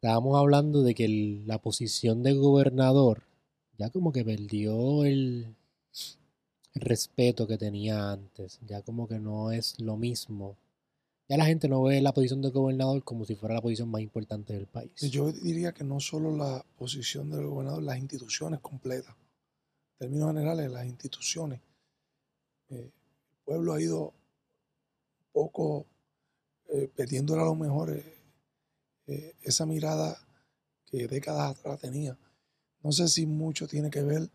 estábamos hablando de que la posición de gobernador ya como que perdió el, respeto que tenía antes. Ya como que no es lo mismo. Ya la gente no ve la posición de gobernador como si fuera la posición más importante del país. Yo diría que no solo la posición del gobernador, las instituciones completas. En términos generales, las instituciones. Eh, el pueblo ha ido un poco eh, a lo mejor eh, esa mirada que décadas atrás tenía. No sé si mucho tiene que ver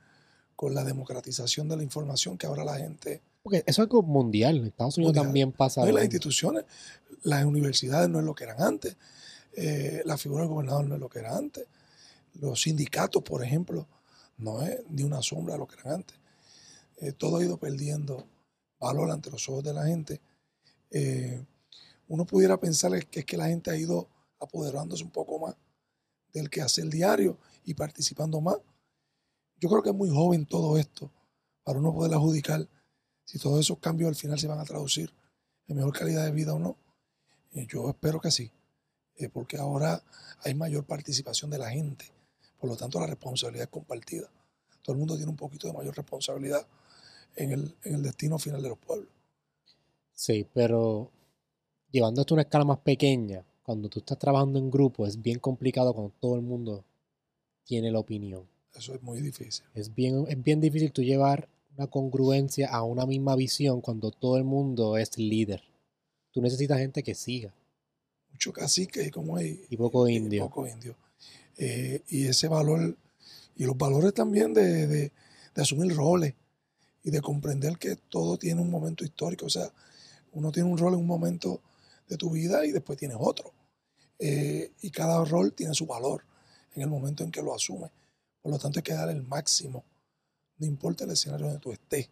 con la democratización de la información que ahora la gente porque eso es algo mundial. En Estados Unidos también pasa. No, las instituciones, las universidades no es lo que eran antes. Eh, la figura del gobernador no es lo que era antes. Los sindicatos, por ejemplo, no es ni una sombra de lo que eran antes. Eh, todo ha ido perdiendo valor ante los ojos de la gente. Eh, uno pudiera pensar que es que la gente ha ido apoderándose un poco más del que hace el diario y participando más. Yo creo que es muy joven todo esto para uno poder adjudicar si todos esos cambios al final se van a traducir en mejor calidad de vida o no. Eh, yo espero que sí, eh, porque ahora hay mayor participación de la gente, por lo tanto la responsabilidad es compartida. Todo el mundo tiene un poquito de mayor responsabilidad en el, en el destino final de los pueblos. Sí, pero llevando esto a una escala más pequeña, cuando tú estás trabajando en grupo, es bien complicado cuando todo el mundo tiene la opinión. Eso es muy difícil. Es bien, es bien difícil tú llevar una congruencia a una misma visión cuando todo el mundo es líder. Tú necesitas gente que siga. Mucho cacique como hay. Y poco indio. poco indio. Eh, y ese valor, y los valores también de, de, asumir roles y de comprender que todo tiene un momento histórico. O sea, uno tiene un rol en un momento de tu vida y después tienes otro. Eh, y cada rol tiene su valor en el momento en que lo asume. Por lo tanto, hay que dar el máximo no importa el escenario donde tú estés,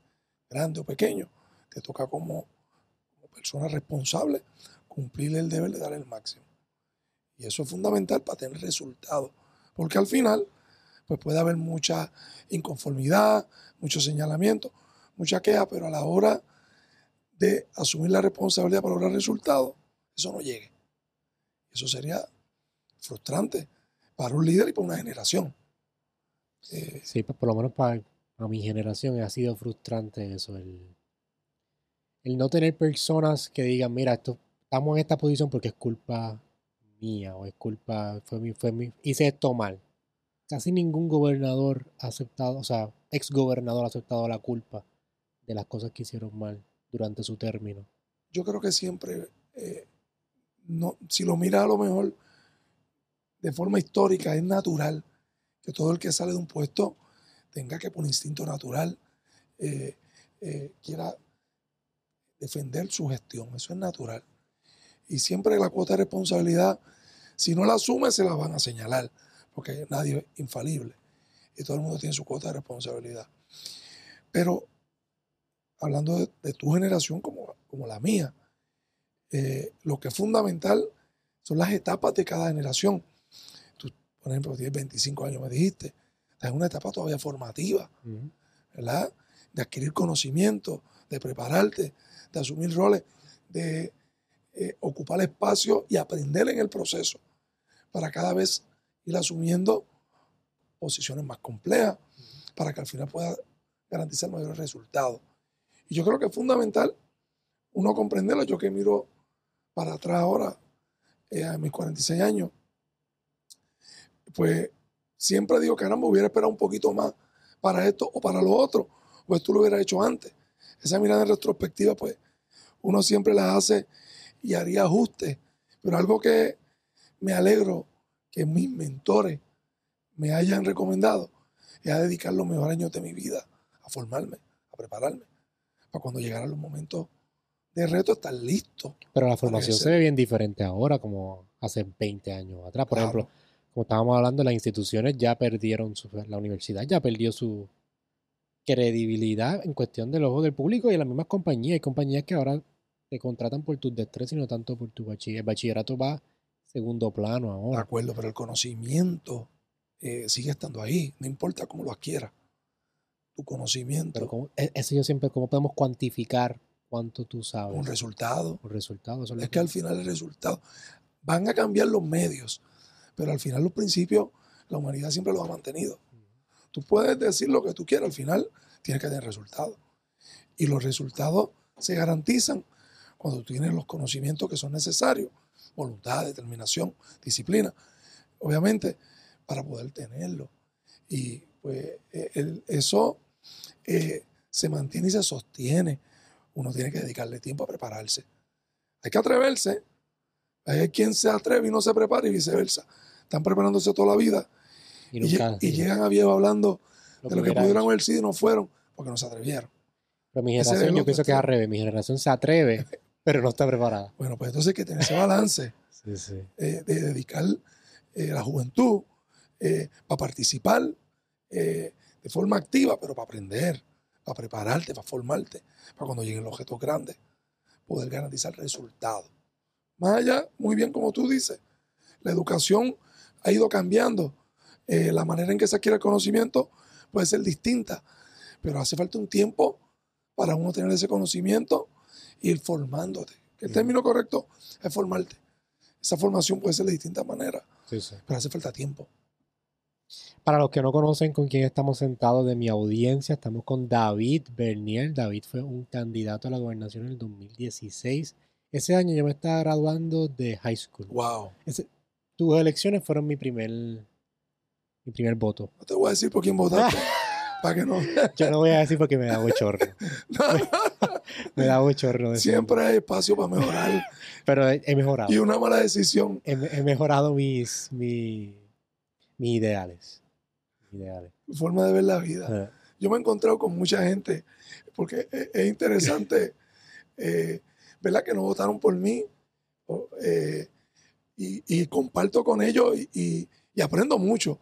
grande o pequeño, te toca como, persona responsable cumplir el deber de dar el máximo. Y eso es fundamental para tener resultados, porque al final pues puede haber mucha inconformidad, mucho señalamiento, mucha queja, pero a la hora de asumir la responsabilidad para lograr resultados, eso no llegue. Eso sería frustrante para un líder y para una generación. sí, pues por lo menos para, a mi generación ha sido frustrante eso, el, el no tener personas que digan, mira, esto, estamos en esta posición porque es culpa mía o es culpa, fue mi, fue mi, hice esto mal. Casi ningún gobernador ha aceptado, o sea, ex gobernador ha aceptado la culpa de las cosas que hicieron mal durante su término. Yo creo que siempre, eh, no, si lo mira a lo mejor de forma histórica, es natural que todo el que sale de un puesto tenga que por instinto natural eh, eh, quiera defender su gestión. Eso es natural. Y siempre la cuota de responsabilidad, si no la asume, se la van a señalar, porque nadie es infalible. Y todo el mundo tiene su cuota de responsabilidad. Pero hablando de, tu generación como, como la mía, eh, lo que es fundamental son las etapas de cada generación. Tú, por ejemplo, tienes 25 años, me dijiste es una etapa todavía formativa, ¿verdad? De adquirir conocimiento, de prepararte, de asumir roles, de eh, ocupar espacio y aprender en el proceso para cada vez ir asumiendo posiciones más complejas para que al final pueda garantizar mayores resultados. Y yo creo que es fundamental uno comprenderlo. Yo que miro para atrás ahora, eh, a mis 46 años, pues siempre digo, caramba, hubiera esperado un poquito más para esto o para lo otro, pues tú lo hubieras hecho antes. Esa mirada en retrospectiva, pues uno siempre la hace y haría ajustes. Pero algo que me alegro que mis mentores me hayan recomendado es dedicar los mejores años de mi vida a formarme, a prepararme, para cuando llegaran los momentos de reto estar listo. Pero la formación se ve bien diferente ahora como hace 20 años atrás. Por ejemplo, como estábamos hablando, las instituciones ya perdieron, su, la universidad ya perdió su credibilidad en cuestión del ojo del público y las mismas compañías. Hay compañías que ahora te contratan por tus destrezas y no tanto por tu bachillerato. El bachillerato va segundo plano ahora. De acuerdo, pero el conocimiento eh, sigue estando ahí, no importa cómo lo adquieras. Tu conocimiento. Pero e, eso yo siempre, ¿cómo podemos cuantificar cuánto tú sabes? Un resultado. Un resultado. es que al final el resultado. Van a cambiar los medios, pero al final los principios la humanidad siempre los ha mantenido. Tú puedes decir lo que tú quieras, al final tienes que tener resultados. Y los resultados se garantizan cuando tú tienes los conocimientos que son necesarios, voluntad, determinación, disciplina, obviamente, para poder tenerlo. Y pues e, eso eh, se mantiene y se sostiene. Uno tiene que dedicarle tiempo a prepararse. Hay que atreverse. Hay quien se atreve y no se prepara y viceversa. Están preparándose toda la vida y, llegan a viejo hablando de lo que pudieron haber sido y no fueron porque no se atrevieron. Pero mi generación, yo pienso que es al revés. Mi generación se atreve, pero no está preparada. Bueno, pues entonces hay que tener ese balance eh, de dedicar eh, la juventud eh, para participar de forma activa, pero para aprender, para prepararte, para formarte, para cuando lleguen los objetos grandes, poder garantizar resultados. Más allá, muy bien como tú dices, la educación ha ido cambiando. la manera en que se adquiere el conocimiento puede ser distinta, pero hace falta un tiempo para uno tener ese conocimiento y ir formándote. El término correcto es formarte. Esa formación puede ser de distintas maneras, pero hace falta tiempo. Para los que no conocen con quién estamos sentados de mi audiencia, estamos con David Bernier. David fue un candidato a la gobernación en el 2016. Ese año yo me estaba graduando de high school. Wow. tus elecciones fueron mi primer, mi primer voto. No te voy a decir por quién votaste. para que no. yo no voy a decir porque me da bochorno. me da bochorno. Siempre hay espacio para mejorar. Pero he, mejorado. Y una mala decisión. He, mejorado mis, mis, mis ideales ideales. Forma de ver la vida. Yo me he encontrado con mucha gente, porque e, es, interesante, eh, ¿verdad? Que no votaron por mí. Eh, y, comparto con ellos y, aprendo mucho,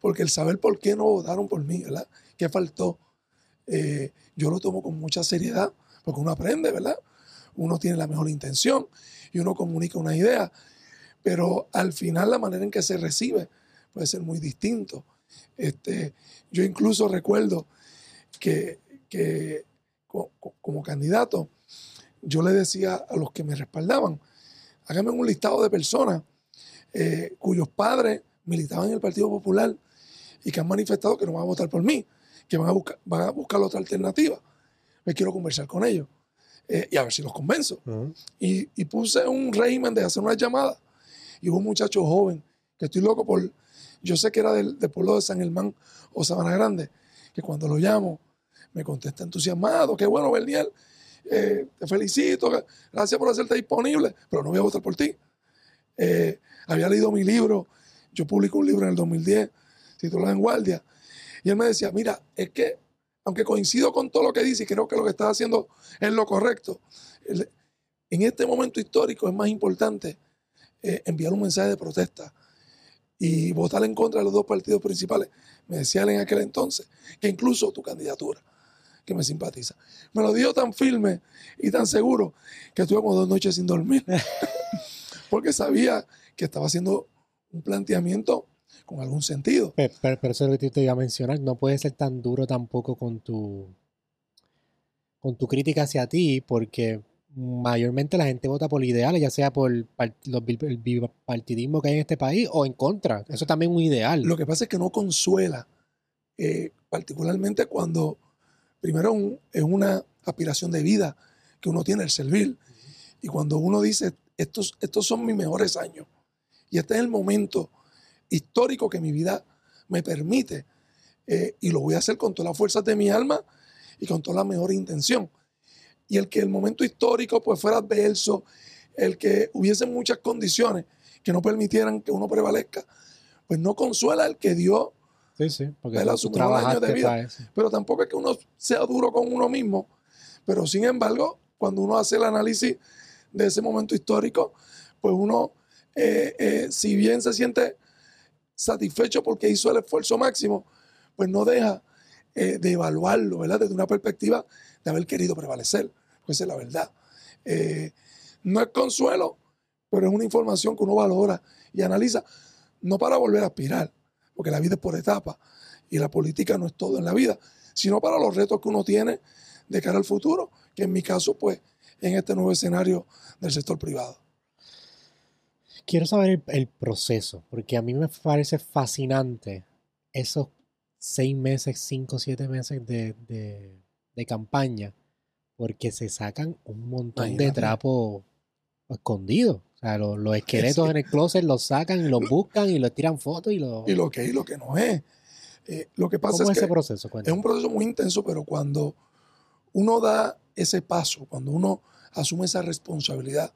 porque el saber por qué no votaron por mí, ¿verdad? ¿Qué faltó? Eh, yo lo tomo con mucha seriedad, porque uno aprende, ¿verdad? Uno tiene la mejor intención y uno comunica una idea, pero al final la manera en que se recibe puede ser muy distinto. Este, yo incluso recuerdo que, como candidato, yo le decía a los que me respaldaban, háganme un listado de personas eh, cuyos padres militaban en el Partido Popular y que han manifestado que no van a votar por mí, que van a buscar, van a buscar otra alternativa. Me quiero conversar con ellos eh, y a ver si los convenzo. y, y, puse un régimen de hacer una llamada y hubo un muchacho joven que estoy loco por yo sé que era del, pueblo de San Germán o Sabana Grande, que cuando lo llamo me contesta entusiasmado, qué bueno, Berniel, eh, te felicito, gracias por hacerte disponible, pero no voy a votar por ti. Eh, había leído mi libro, yo publico un libro en el 2010, titulado En Guardia, y él me decía, mira, es que, aunque coincido con todo lo que dice y creo que lo que estás haciendo es lo correcto, en este momento histórico es más importante eh, enviar un mensaje de protesta y votar en contra de los dos partidos principales. Me decían en aquel entonces que incluso tu candidatura, que me simpatiza. Me lo dio tan firme y tan seguro que estuve como dos noches sin dormir. Porque sabía que estaba haciendo un planteamiento con algún sentido. Pero, pero, eso es lo que te iba a mencionar. No puede ser tan duro tampoco con tu, con tu crítica hacia ti, porque mayormente la gente vota por ideales, ya sea por el bipartidismo que hay en este país o en contra. Eso también es un ideal. Lo que pasa es que no consuela, eh, particularmente cuando primero es una aspiración de vida que uno tiene, el servir. Y cuando uno dice, estos, estos son mis mejores años y este es el momento histórico que mi vida me permite eh, y lo voy a hacer con todas las fuerzas de mi alma y con toda la mejor intención y el que el momento histórico pues fuera adverso, el que hubiese muchas condiciones que no permitieran que uno prevalezca, pues no consuela el que dio sí, sí, porque de vida. Pero tampoco es que uno sea duro con uno mismo. Pero sin embargo, cuando uno hace el análisis de ese momento histórico, pues uno, eh, eh, si bien se siente satisfecho porque hizo el esfuerzo máximo, pues no deja eh, de evaluarlo, ¿verdad? Desde una perspectiva de haber querido prevalecer pues es la verdad. Eh, no es consuelo, pero es una información que uno valora y analiza, no para volver a aspirar, porque la vida es por etapas y la política no es todo en la vida, sino para los retos que uno tiene de cara al futuro, que en mi caso, pues, en este nuevo escenario del sector privado. Quiero saber el, proceso, porque a mí me parece fascinante esos seis meses, cinco, siete meses de- de campaña, porque se sacan un montón de Imagínate. trapos escondidos. O sea, los, los esqueletos Sí. en el closet los sacan y los buscan y los tiran fotos y los... Y lo que es y lo que no es. Eh, lo que pasa ¿Cómo es es ese que proceso? es un proceso muy intenso, pero cuando uno da ese paso, cuando uno asume esa responsabilidad,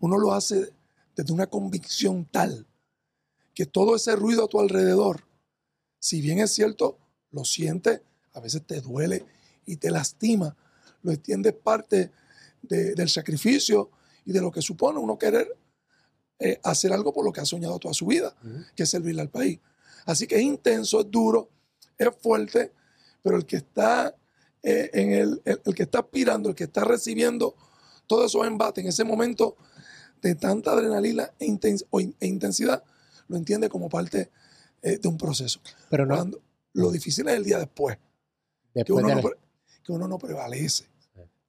uno lo hace desde una convicción tal que todo ese ruido a tu alrededor, si bien es cierto, lo sientes, a veces te duele y te lastima, lo entiendes parte de- del sacrificio y de lo que supone uno querer eh, hacer algo por lo que ha soñado toda su vida que es servirle al país. Así que es intenso, es duro, es fuerte, pero el que está eh, en el, el- el que está aspirando, el que está recibiendo todos esos embates en ese momento de tanta adrenalina e, intens- e intensidad, lo entiende como parte eh, de un proceso. Pero no, Cuando- lo difícil es el día después, que uno, de no, la- que uno no prevalece.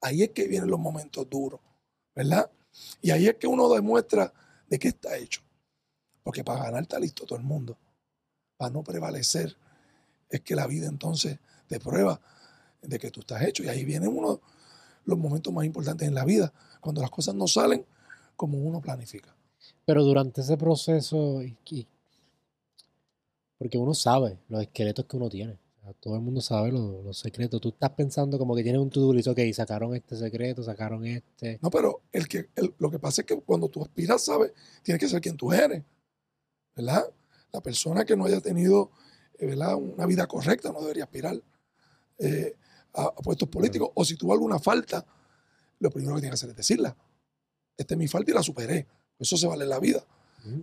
Ahí es que vienen los momentos duros, ¿verdad? Y ahí es que uno demuestra de qué está hecho. Porque para ganar está listo todo el mundo. Para no prevalecer es que la vida entonces te prueba de que tú estás hecho. Y ahí vienen uno de los momentos más importantes en la vida, cuando las cosas no salen como uno planifica. Pero durante ese proceso, porque uno sabe los esqueletos que uno tiene. Sea, todo el mundo sabe los, los secretos. Tú estás pensando como que tienes un to-do list, ok, sacaron este secreto, sacaron este. No, pero el que, el- lo que pasa es que cuando tú aspiras, sabes, tienes que ser quien tú eres, ¿verdad? La persona que no haya tenido, eh, ¿verdad? Una vida correcta no debería aspirar eh, a, a puestos políticos. O si tuvo alguna falta, lo primero que tiene que hacer es decirla. Esta es mi falta y la superé. Eso se vale en la vida.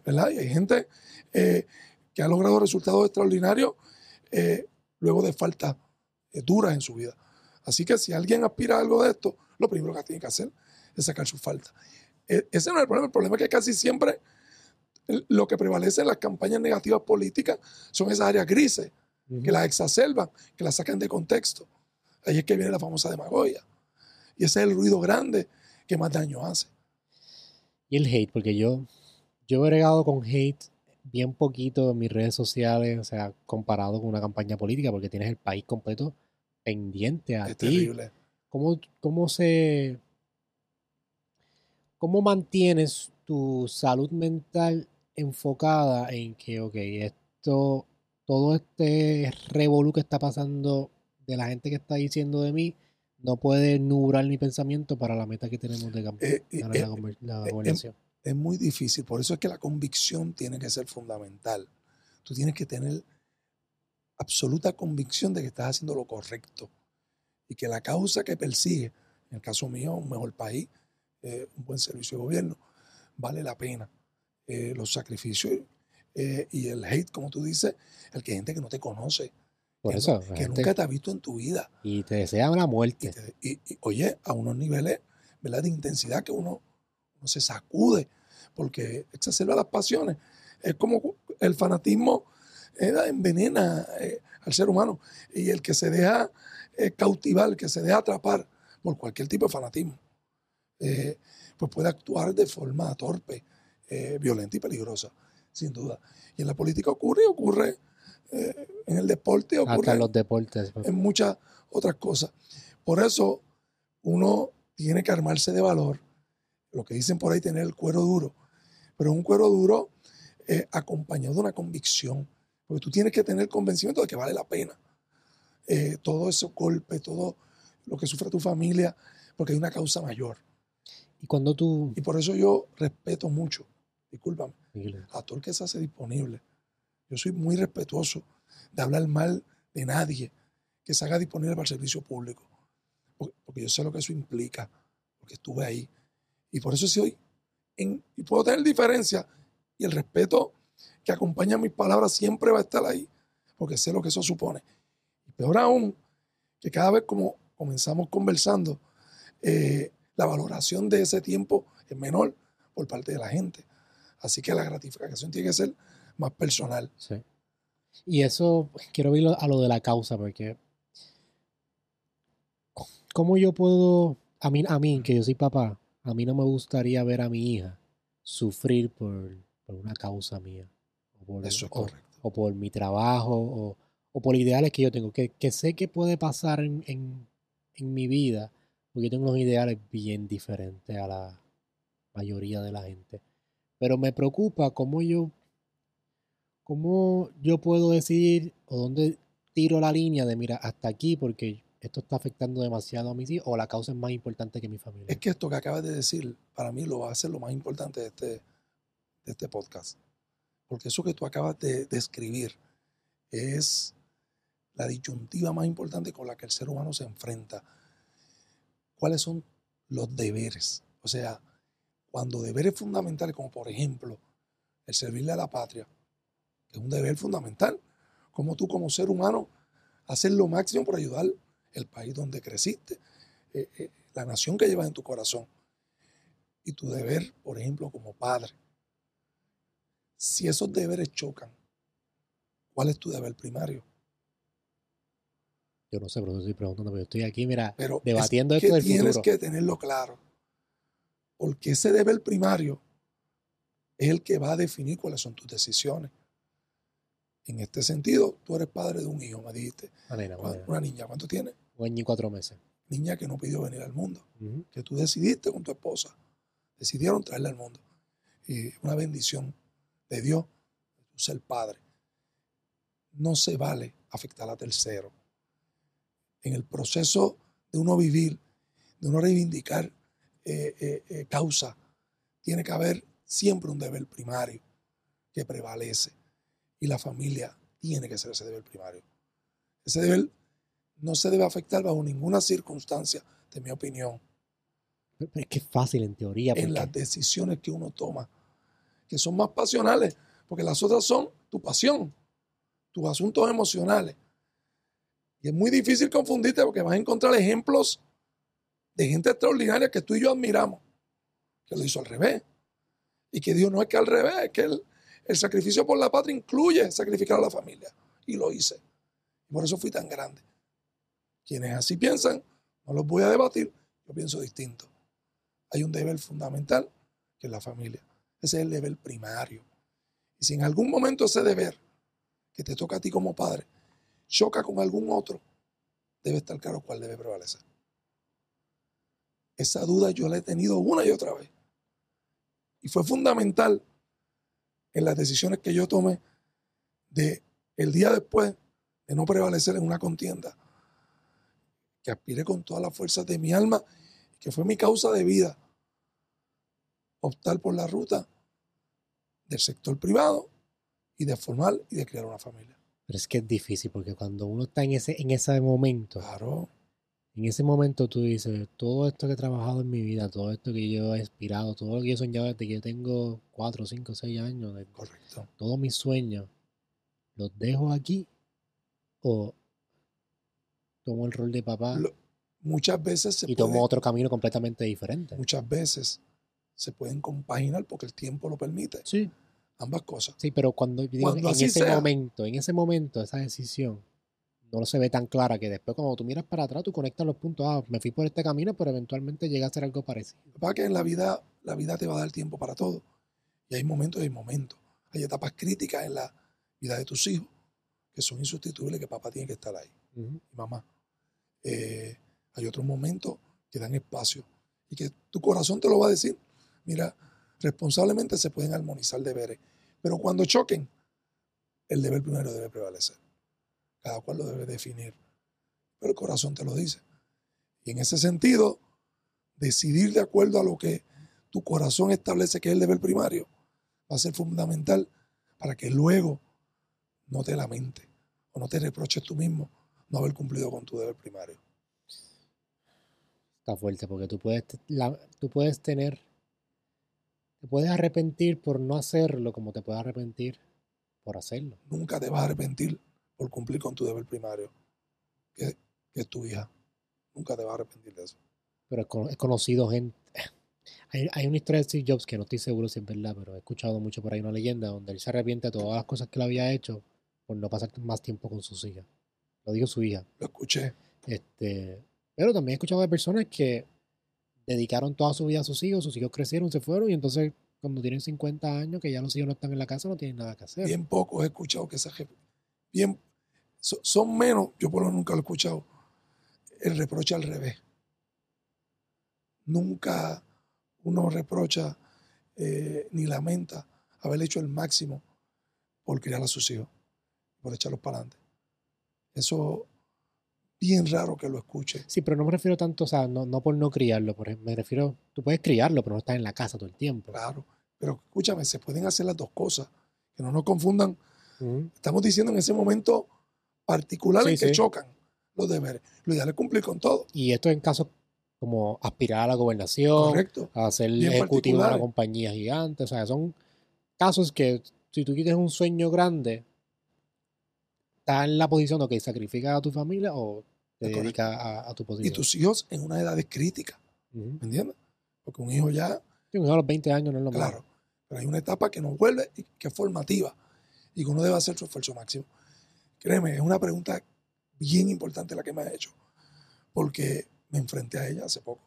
¿verdad? Y hay gente eh, que ha logrado resultados extraordinarios eh, luego de faltas eh, duras en su vida. Así que si alguien aspira a algo de esto, lo primero que tiene que hacer es sacar su falta. E- ese no es el problema. El problema es que casi siempre lo que prevalece en las campañas negativas políticas son esas áreas grises que las exacerban, que las sacan de contexto. Ahí es que viene la famosa demagogia. Y ese es el ruido grande que más daño hace. Y el hate, porque yo, yo he bregado con hate bien poquito en mis redes sociales, o sea, comparado con una campaña política, porque tienes el país completo pendiente a Es ti. terrible. ¿Cómo, cómo se. ¿Cómo mantienes tu salud mental enfocada en que, ok, esto, todo este revolú que está pasando de la gente que está diciendo de mí, no puede nublar mi pensamiento para la meta que tenemos de Eh, eh, ganar eh, la, conver- la eh, gobernación? Es muy difícil. Por eso es que la convicción tiene que ser fundamental. Tú tienes que tener absoluta convicción de que estás haciendo lo correcto y que la causa que persigue, en el caso mío, un mejor país, eh, un buen servicio de gobierno, vale la pena. Eh, los sacrificios eh, y el hate, como tú dices, el que hay gente que no te conoce, Por que, eso, no- que nunca te ha visto en tu vida. y te desean la Y, muerte. te- y- y, oye, a unos niveles ¿verdad? de intensidad que uno, uno se sacude porque exacerba las pasiones. Es como el fanatismo eh, envenena eh, al ser humano y el que se deja eh, cautivar, el que se deja atrapar por cualquier tipo de fanatismo, eh, pues puede actuar de forma torpe, violenta y peligrosa, sin duda. Y en la política ocurre, y ocurre en el deporte, ocurre Hasta en los deportes. pues. en muchas otras cosas. Por eso uno tiene que armarse de valor, lo que dicen por ahí, tener el cuero duro, pero un cuero duro eh, acompañado de una convicción, porque tú tienes que tener convencimiento de que vale la pena. Eh, todo ese golpe, todo lo que sufre tu familia, porque hay una causa mayor. Y cuando tú. Y por eso yo respeto mucho, discúlpame, Miguel, a todo el que se hace disponible. Yo soy muy respetuoso de hablar mal de nadie que se haga disponible para el servicio público, porque, porque yo sé lo que eso implica, porque estuve ahí. Y por eso soy, y puedo tener diferencia, y el respeto que acompaña mis palabras siempre va a estar ahí, porque sé lo que eso supone. Y peor aún, que cada vez como comenzamos conversando, eh, la valoración de ese tiempo es menor por parte de la gente. Así que la gratificación tiene que ser más personal. Sí. Y eso, quiero ir a lo de la causa, porque ¿cómo yo puedo, a mí, a mí, que yo soy papá, a mí no me gustaría ver a mi hija sufrir por, por una causa mía. O por, Eso es o- correcto. o por mi trabajo, o, o por ideales que yo tengo, que, que sé que puede pasar en, en- en mi vida, porque yo tengo unos ideales bien diferentes a la mayoría de la gente. Pero me preocupa cómo yo, cómo yo puedo decidir o dónde tiro la línea de, mira, hasta aquí, porque esto está afectando demasiado a mis hijos, o la causa es más importante que mi familia. Es que esto que acabas de decir, para mí lo va a ser lo más importante de este, de este podcast. Porque eso que tú acabas de describir es la disyuntiva más importante con la que el ser humano se enfrenta. ¿Cuáles son los deberes? O sea, cuando deberes fundamentales, como por ejemplo el servirle a la patria, que es un deber fundamental, como tú como ser humano haces lo máximo por ayudar el país donde creciste, eh, eh, la nación que llevas en tu corazón. Y tu deber, por ejemplo, como padre. Si esos deberes chocan, ¿cuál es tu deber primario? Yo no sé, pero estoy preguntando, pero estoy aquí, mira, Pero es debatiendo que esto del tienes futuro. que tenerlo claro. Porque ese deber primario es el que va a definir cuáles son tus decisiones. En este sentido, tú eres padre de un hijo, me dijiste. Una una ¿Cuán- nena. Una niña, ¿cuánto tienes? Un año y cuatro meses. Niña que no pidió venir al mundo. Que tú decidiste con tu esposa, decidieron traerla al mundo. Y una bendición de Dios, tú ser padre. No se vale afectar a tercero. En el proceso de uno vivir, de uno reivindicar eh, eh, eh, causa, tiene que haber siempre un deber primario que prevalece. Y la familia tiene que ser ese deber primario. Ese deber no se debe afectar bajo ninguna circunstancia, de mi opinión Pero es que es fácil en teoría. en las decisiones que uno toma, que son más pasionales, porque las otras son tu pasión, tus asuntos emocionales. Y es muy difícil confundirte porque vas a encontrar ejemplos de gente extraordinaria que tú y yo admiramos, que lo hizo al revés. Y que dijo, no es que al revés, es que el, el sacrificio por la patria incluye sacrificar a la familia. Y lo hice. Por eso fui tan grande. Quienes así piensan, no los voy a debatir, yo pienso distinto hay un deber fundamental que es la familia. Ese es el deber primario. Y si en algún momento ese deber que te toca a ti como padre choca con algún otro, debe estar claro cuál debe prevalecer. Esa duda yo la he tenido una y otra vez. Y fue fundamental en las decisiones que yo tomé de el día después de no prevalecer en una contienda, que aspiré con todas las fuerzas de mi alma que fue mi causa de vida, optar por la ruta del sector privado y de formar y de crear una familia. Pero es que es difícil porque cuando uno está en ese, en ese momento, Claro, en ese momento tú dices, todo esto que he trabajado en mi vida, todo esto que yo he aspirado, todo lo que yo he soñado desde que yo tengo 4, 5, 6 años, correcto. todos mis sueños, los dejo aquí o tomo el rol de papá Lo- Muchas veces se y puede- tomo otro camino completamente diferente. muchas veces se pueden compaginar porque el tiempo lo permite. Sí, Ambas cosas. sí, pero cuando, yo digo, Cuando en ese sea. momento, en ese momento, esa decisión no se ve tan clara que después cuando tú miras para atrás, tú conectas los puntos, ah, me fui por este camino, pero eventualmente llega a ser algo parecido. Lo que en la vida, la vida te va a dar tiempo para todo. Y hay momentos y hay momentos. Hay etapas críticas en la vida de tus hijos que son insustituibles, que papá tiene que estar ahí. Y mamá. Eh, hay otros momentos que dan espacio y que tu corazón te lo va a decir. Mira, responsablemente se pueden armonizar deberes, pero cuando choquen, el deber primero debe prevalecer. Cada cual lo debe definir, pero el corazón te lo dice. Y en ese sentido, decidir de acuerdo a lo que tu corazón establece que es el deber primario va a ser fundamental para que luego no te lamentes o no te reproches tú mismo no haber cumplido con tu deber primario. Está fuerte porque tú puedes, la- tú puedes tener, te puedes arrepentir por no hacerlo como te puedes arrepentir por hacerlo. Nunca te vas a arrepentir por cumplir con tu deber primario, que, que es tu hija. Nunca te vas a arrepentir de eso. Pero he, cono- he conocido gente. Hay, hay una historia de Steve Jobs que no estoy seguro si es verdad, pero he escuchado mucho por ahí una leyenda donde él se arrepiente de todas las cosas que él había hecho por no pasar más tiempo con sus hijas. Lo dijo su hija. Lo escuché. Este, pero también he escuchado de personas que dedicaron toda su vida a sus hijos, sus hijos crecieron, se fueron y entonces cuando tienen 50 años, que ya los hijos no están en la casa, no tienen nada que hacer. Bien pocos he escuchado que esa jefe, bien, so- son menos, yo por lo nunca lo he escuchado, el reproche al revés. Nunca uno reprocha eh, ni lamenta haber hecho el máximo por criar a sus hijos, por echarlos para adelante. Eso, bien raro que lo escuche. Sí, pero no me refiero tanto, o sea, no, no por no criarlo, por ejemplo, me refiero, tú puedes criarlo, pero no estás en la casa todo el tiempo. Claro, pero escúchame, se pueden hacer las dos cosas, que no nos confundan. Estamos diciendo en ese momento particular Sí, en que sí. chocan los deberes. Lo ideal es cumplir con todo, Y esto en casos como aspirar a la gobernación, correcto. a ser Bien ejecutivo de una compañía gigante, o sea, son casos que si tú quieres un sueño grande, estás en la posición de que sacrificas a tu familia o te Es dedicas a, a tu Y posición. tus hijos en una edad crítica, Ujú. ¿me entiendes? Porque un hijo ya, Sí, un hijo a los 20 años no es lo claro, pero hay una etapa que nos vuelve y que es formativa y que uno debe hacer su esfuerzo máximo. Créeme, es una pregunta bien importante la que me ha hecho, porque me enfrenté a ella hace poco.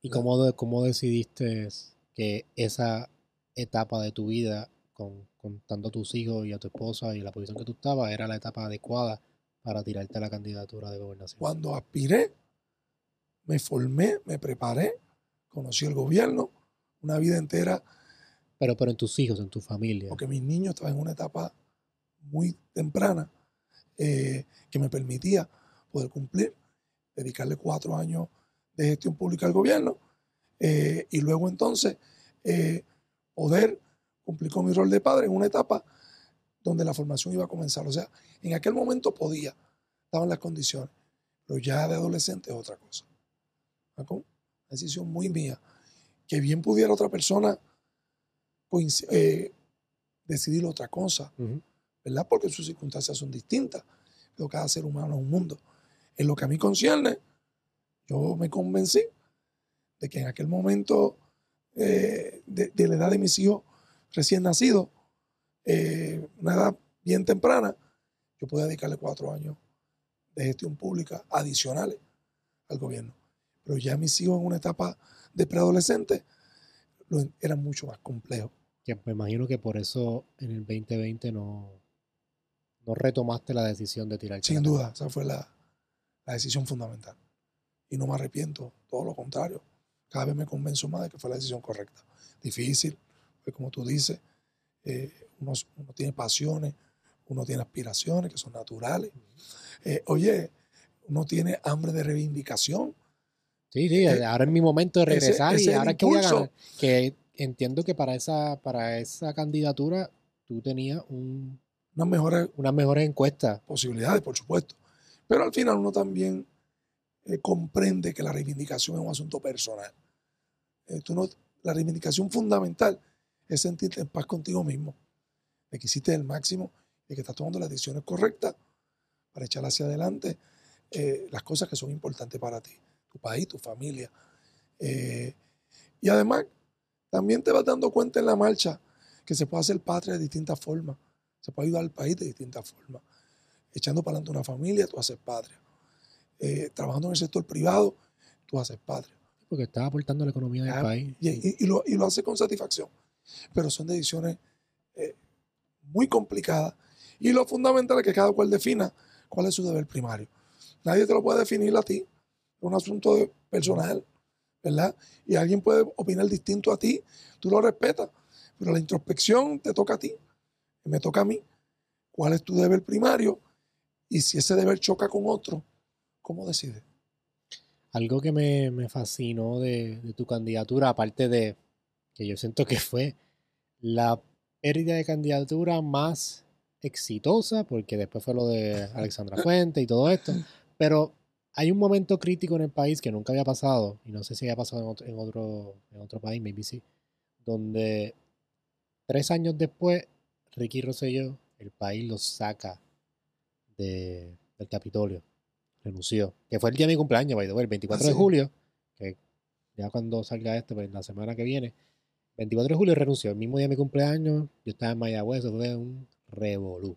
¿Y cómo, cómo decidiste que esa etapa de tu vida, con, contando a tus hijos y a tu esposa y la posición que tú estabas, era la etapa adecuada para tirarte a la candidatura de gobernación? Cuando aspiré, me formé, me preparé, conocí el gobierno, una vida entera Pero, pero en tus hijos, en tu familia. porque mis niños estaban en una etapa muy temprana eh, que me permitía poder cumplir, dedicarle cuatro años de gestión pública al gobierno eh, y luego entonces eh, poder cumplir con mi rol de padre en una etapa donde la formación iba a comenzar. O sea, en aquel momento podía, estaban las condiciones, pero ya de adolescente es otra cosa. ¿Va con? Una decisión muy mía, que bien pudiera otra persona eh, decidir otra cosa. ¿verdad? Porque sus circunstancias son distintas, pero cada ser humano es un mundo. En lo que a mí concierne, yo me convencí de que en aquel momento eh, de, de la edad de mis hijos recién nacidos, eh, una edad bien temprana, yo podía dedicarle cuatro años de gestión pública adicionales al gobierno. Pero ya mis hijos en una etapa de preadolescente lo en- era mucho más complejo. Que me imagino que por eso en el 2020 no, no retomaste la decisión de tirarte. a Sin duda, esa fue la, la decisión fundamental. Y no me arrepiento, todo lo contrario. Cada vez me convenzo más de que fue la decisión correcta. Difícil, porque como tú dices, eh, uno, uno tiene pasiones, uno tiene aspiraciones que son naturales. Eh, oye, uno tiene hambre de reivindicación. Sí, sí, Eh, ahora es mi momento de regresar ese y ahora es que voy a ganar. Que entiendo que para esa, para esa candidatura tú tenías un- Unas mejores unas mejores encuestas. posibilidades, por supuesto. Pero al final uno también eh, comprende que la reivindicación es un asunto personal. Eh, tú no, la reivindicación fundamental es sentirte en paz contigo mismo, de que hiciste el máximo, de que estás tomando las decisiones correctas para echar hacia adelante eh, las cosas que son importantes para ti, tu país, tu familia. Eh, y además, también te vas dando cuenta en la marcha que se puede hacer patria de distintas formas, se puede ayudar al país de distintas formas echando para adelante una familia, tú haces patria. Eh, trabajando en el sector privado, tú haces patria. Porque estás aportando a la economía del Ah, país. Y, y- y lo, y lo hace con satisfacción. Pero son decisiones eh, muy complicadas. Y lo fundamental es que cada cual defina cuál es su deber primario. Nadie te lo puede definir a ti. Es un asunto personal, ¿verdad? Y alguien puede opinar distinto a ti. Tú lo respetas. Pero la introspección te toca a ti. Me toca a mí. ¿Cuál es tu deber primario? Y si ese deber choca con otro, ¿cómo decides? Algo que me, me fascinó de tu candidatura, aparte de que yo siento que fue la pérdida de candidatura más exitosa, porque después fue lo de Alexandra Fuente y todo esto, pero hay un momento crítico en el país que nunca había pasado, y no sé si había pasado en otro, en otro, en otro país, maybe sí, donde tres años después, Ricky Rosselló, el país lo saca de- del Capitolio, renunció, que fue el día de mi cumpleaños, by the way, el 24 Ah, de sí. julio, que ya cuando salga este, pues la semana que viene, 24 de julio renunció, el mismo día de mi cumpleaños, yo estaba en Mayagüez, eso fue un revolú.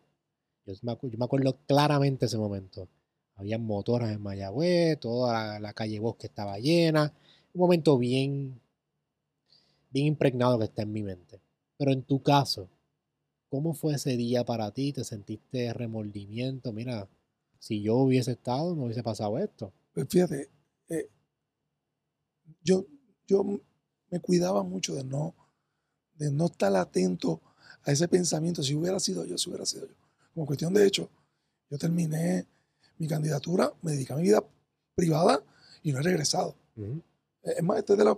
Yo me, acuerdo claramente ese momento. Había motoras en Mayagüez, toda la, la calle Bosque estaba llena. Un momento bien, bien impregnado que está en mi mente. Pero en tu caso, ¿cómo fue ese día para ti? ¿Te sentiste remordimiento? Mira, si yo hubiese estado, no hubiese pasado esto. Pues fíjate, eh, yo, yo me cuidaba mucho de no, de no estar atento a ese pensamiento. Si hubiera sido yo, si hubiera sido yo. Como cuestión de hecho, yo terminé mi candidatura, me dediqué a mi vida privada y no he regresado. Es más, esta es de las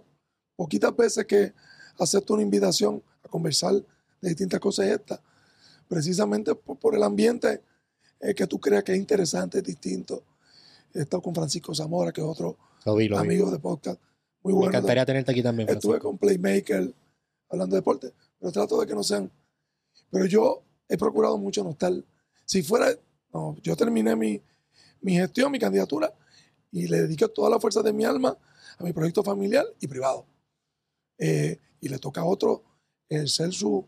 poquitas veces que acepto una invitación a conversar de distintas cosas esta, precisamente por, el ambiente eh, que tú creas que es interesante, es distinto. He estado con Francisco Zamora, que es otro amigo de podcast muy bueno. Me encantaría tenerte aquí también. Estuve con Playmaker hablando de deporte, pero trato de que no sean. Pero yo he procurado mucho no estar. Si fuera, no, yo terminé mi, mi gestión, mi candidatura, y le dediqué toda la fuerza de mi alma a mi proyecto familiar y privado. Eh, y le toca a otro el ser su,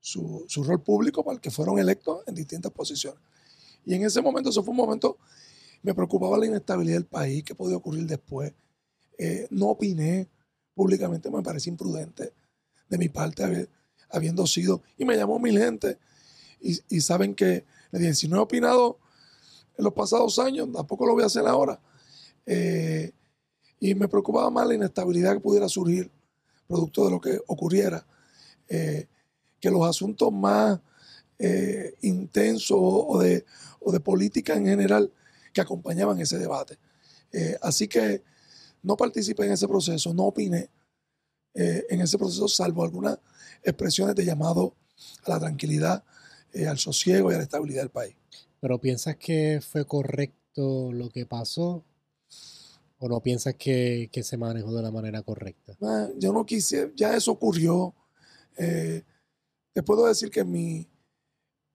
su, su, rol público para el que fueron electos en distintas posiciones. Y en ese momento, eso fue un momento, me preocupaba la inestabilidad del país, qué podía ocurrir después. Eh, no opiné públicamente, me parecía imprudente de mi parte habiendo sido, y me llamó mil gente, y, saben que le dije, si no he opinado en los pasados años, tampoco lo voy a hacer ahora. Eh, y me preocupaba más la inestabilidad que pudiera surgir producto de lo que ocurriera, eh, que los asuntos más intensos o de, o de política en general que acompañaban ese debate. así que no participé en ese proceso, no opiné en ese proceso, salvo algunas expresiones de llamado a la tranquilidad, al sosiego y a la estabilidad del país. ¿Pero piensas que fue correcto lo que pasó? ¿O no piensas que, se manejó de la manera correcta? Ah, yo no quise, ya eso ocurrió. Eh, te puedo decir que mi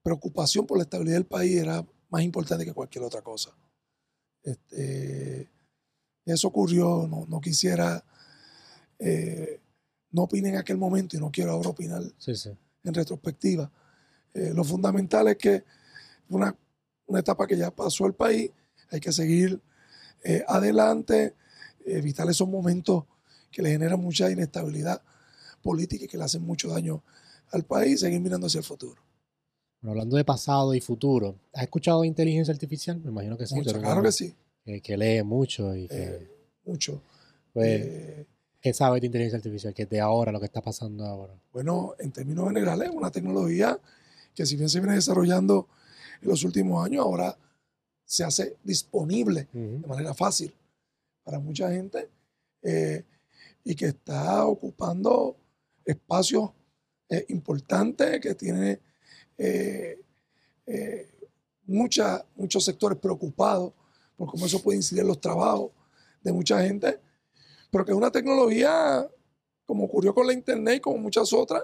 preocupación por la estabilidad del país era más importante que cualquier otra cosa. Este, eso ocurrió, no, quisiera, eh, no opiné en aquel momento y no quiero ahora opinar en retrospectiva. Eh, lo fundamental es que una una etapa que ya pasó el país, hay que seguir eh, adelante, evitar esos momentos que le generan mucha inestabilidad política y que le hacen mucho daño al país, seguir mirando hacia el futuro. hablando de pasado y futuro, ¿has escuchado de inteligencia artificial? Me imagino que sí. claro que sí. Que, lee mucho y eh, mucho. Pues, eh, ¿Qué sabes de inteligencia artificial? ¿Qué es de ahora, lo que está pasando ahora? Bueno, en términos generales, es una tecnología que si bien se viene desarrollando en los últimos años, ahora se hace disponible de manera fácil para mucha gente eh, y que está ocupando espacios eh, importantes, que tiene eh, muchos sectores preocupados por cómo eso puede incidir en los trabajos de mucha gente, pero que es una tecnología, como ocurrió con la Internet y como muchas otras,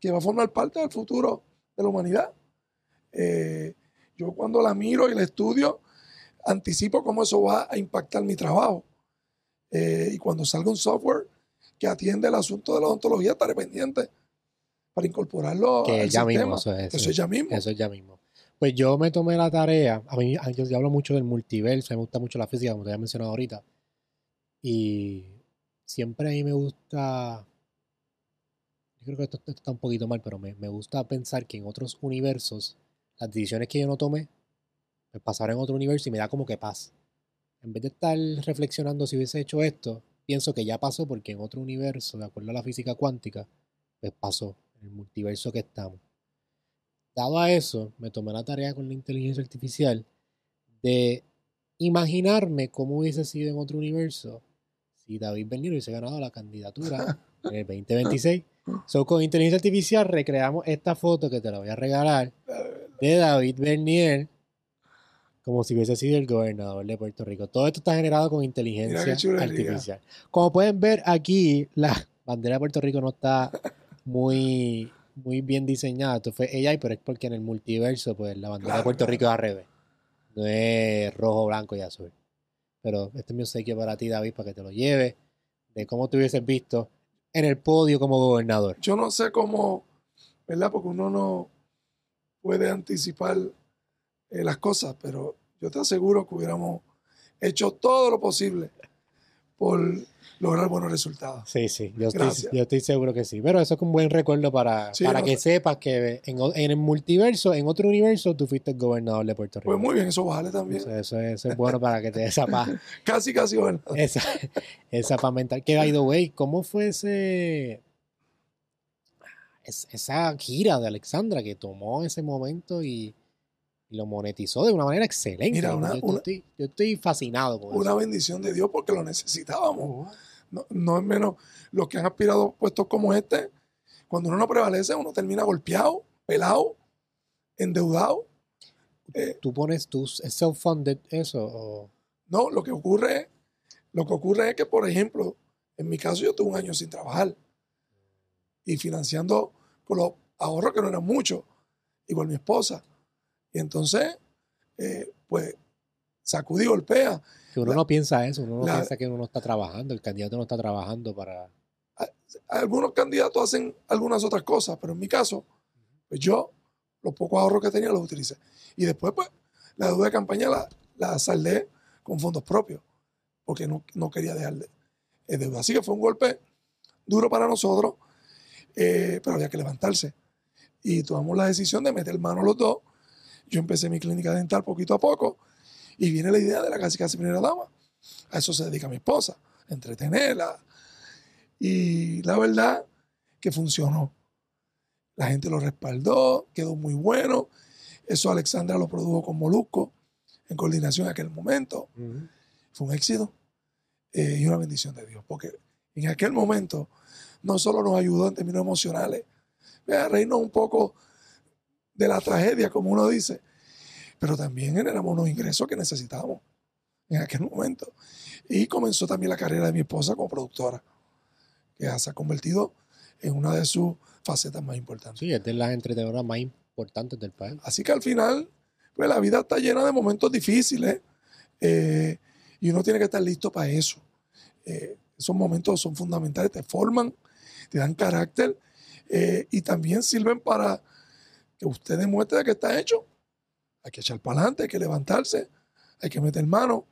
que va a formar parte del futuro de la humanidad. Yo cuando la miro y la estudio, anticipo cómo eso va a impactar mi trabajo. Eh, y cuando salga un software que atiende el asunto de la odontología, estaré pendiente para incorporarlo que ya Mismo, eso, es, eso, es ya mismo. Eso es ya mismo. Pues yo me tomé la tarea, a mí yo, hablo mucho del multiverso, me gusta mucho la física, como te había mencionado ahorita. Y siempre a mí me gusta, yo creo que esto, está un poquito mal, pero me, me gusta pensar que en otros universos las decisiones que yo no tomé, me pasaron en otro universo y me da como que paz. En vez de estar reflexionando si hubiese hecho esto, pienso que ya pasó porque en otro universo, de acuerdo a la física cuántica, pues pasó, en el multiverso que estamos. Dado a eso, me tomé la tarea con la inteligencia artificial de imaginarme cómo hubiese sido en otro universo si David Bernier hubiese ganado la candidatura en el 2026. So, con inteligencia artificial recreamos esta foto que te la voy a regalar de David Bernier como si hubiese sido el gobernador de Puerto Rico. Todo esto está generado con inteligencia artificial. Como pueden ver aquí, la bandera de Puerto Rico no está muy, muy bien diseñada. Esto fue AI, pero es porque en el multiverso, pues la bandera de Puerto Rico es al revés. No es rojo, blanco y azul. Pero este es mi obsequio para ti, David, para que te lo lleves. De cómo te hubieses visto en el podio como gobernador. Yo no sé cómo, ¿verdad? Porque uno no puede anticipar eh, las cosas, pero yo te aseguro que hubiéramos hecho todo lo posible por lograr buenos resultados. Sí, sí, yo estoy, yo estoy seguro que sí. Pero eso es un buen recuerdo para, Sí, para no que sé. sepas que en, en el multiverso, en otro universo, tú fuiste el gobernador de Puerto Rico. Pues muy bien, eso vale también. Eso, eso es, eso es bueno para que te dé esa paz. Casi, casi bueno. Esa, esa paz mental. Que, by the way, ¿cómo fue ese, es- esa gira de Alexandra que tomó ese momento y, lo monetizó de una manera excelente? Mira, una- yo, una- estoy, yo estoy fascinado con Una eso. bendición de Dios porque lo necesitábamos. No, no es menos los que han aspirado a puestos como este. Cuando uno no prevalece, uno termina golpeado, pelado, endeudado. Eh, ¿Tú pones tus self-funded eso? O, no, lo que ocurre, lo que ocurre es que, por ejemplo, en mi caso yo tuve un año sin trabajar y financiando con los ahorros que no eran muchos, igual mi esposa. Y entonces, eh, pues, sacudí, golpea. Que uno La- no piensa eso, uno no la- piensa que uno no está trabajando, el candidato no está trabajando para... Algunos candidatos hacen algunas otras cosas, pero en mi caso, pues yo los pocos ahorros que tenía los utilicé. Y después, pues, la deuda de campaña la, la saldé con fondos propios, porque no, no quería dejar de, de deuda. Así que fue un golpe duro para nosotros, eh, pero había que levantarse. Y tomamos la decisión de meter mano los dos. Yo empecé mi clínica dental poquito a poco y viene la idea de la casi casi primera dama. A eso se dedica mi esposa, entretenerla. Y la verdad que funcionó. La gente lo respaldó, quedó muy bueno. Eso Alexandra lo produjo con Molusco en coordinación en aquel momento. Fue un éxito eh, y una bendición de Dios, porque en aquel momento no solo nos ayudó en términos emocionales, a reírnos un poco de la tragedia, como uno dice, pero también generamos unos ingresos que necesitábamos en aquel momento. Y comenzó también la carrera de mi esposa como productora, que se ha convertido en una de sus facetas más importantes. Sí, es de las entretenedoras más importantes del país. Así que al final, pues la vida está llena de momentos difíciles eh, y uno tiene que estar listo para eso. Eh, esos momentos son fundamentales, te forman, te dan carácter eh, y también sirven para que usted demuestre que está hecho. Hay que echar para adelante, hay que levantarse, hay que meter mano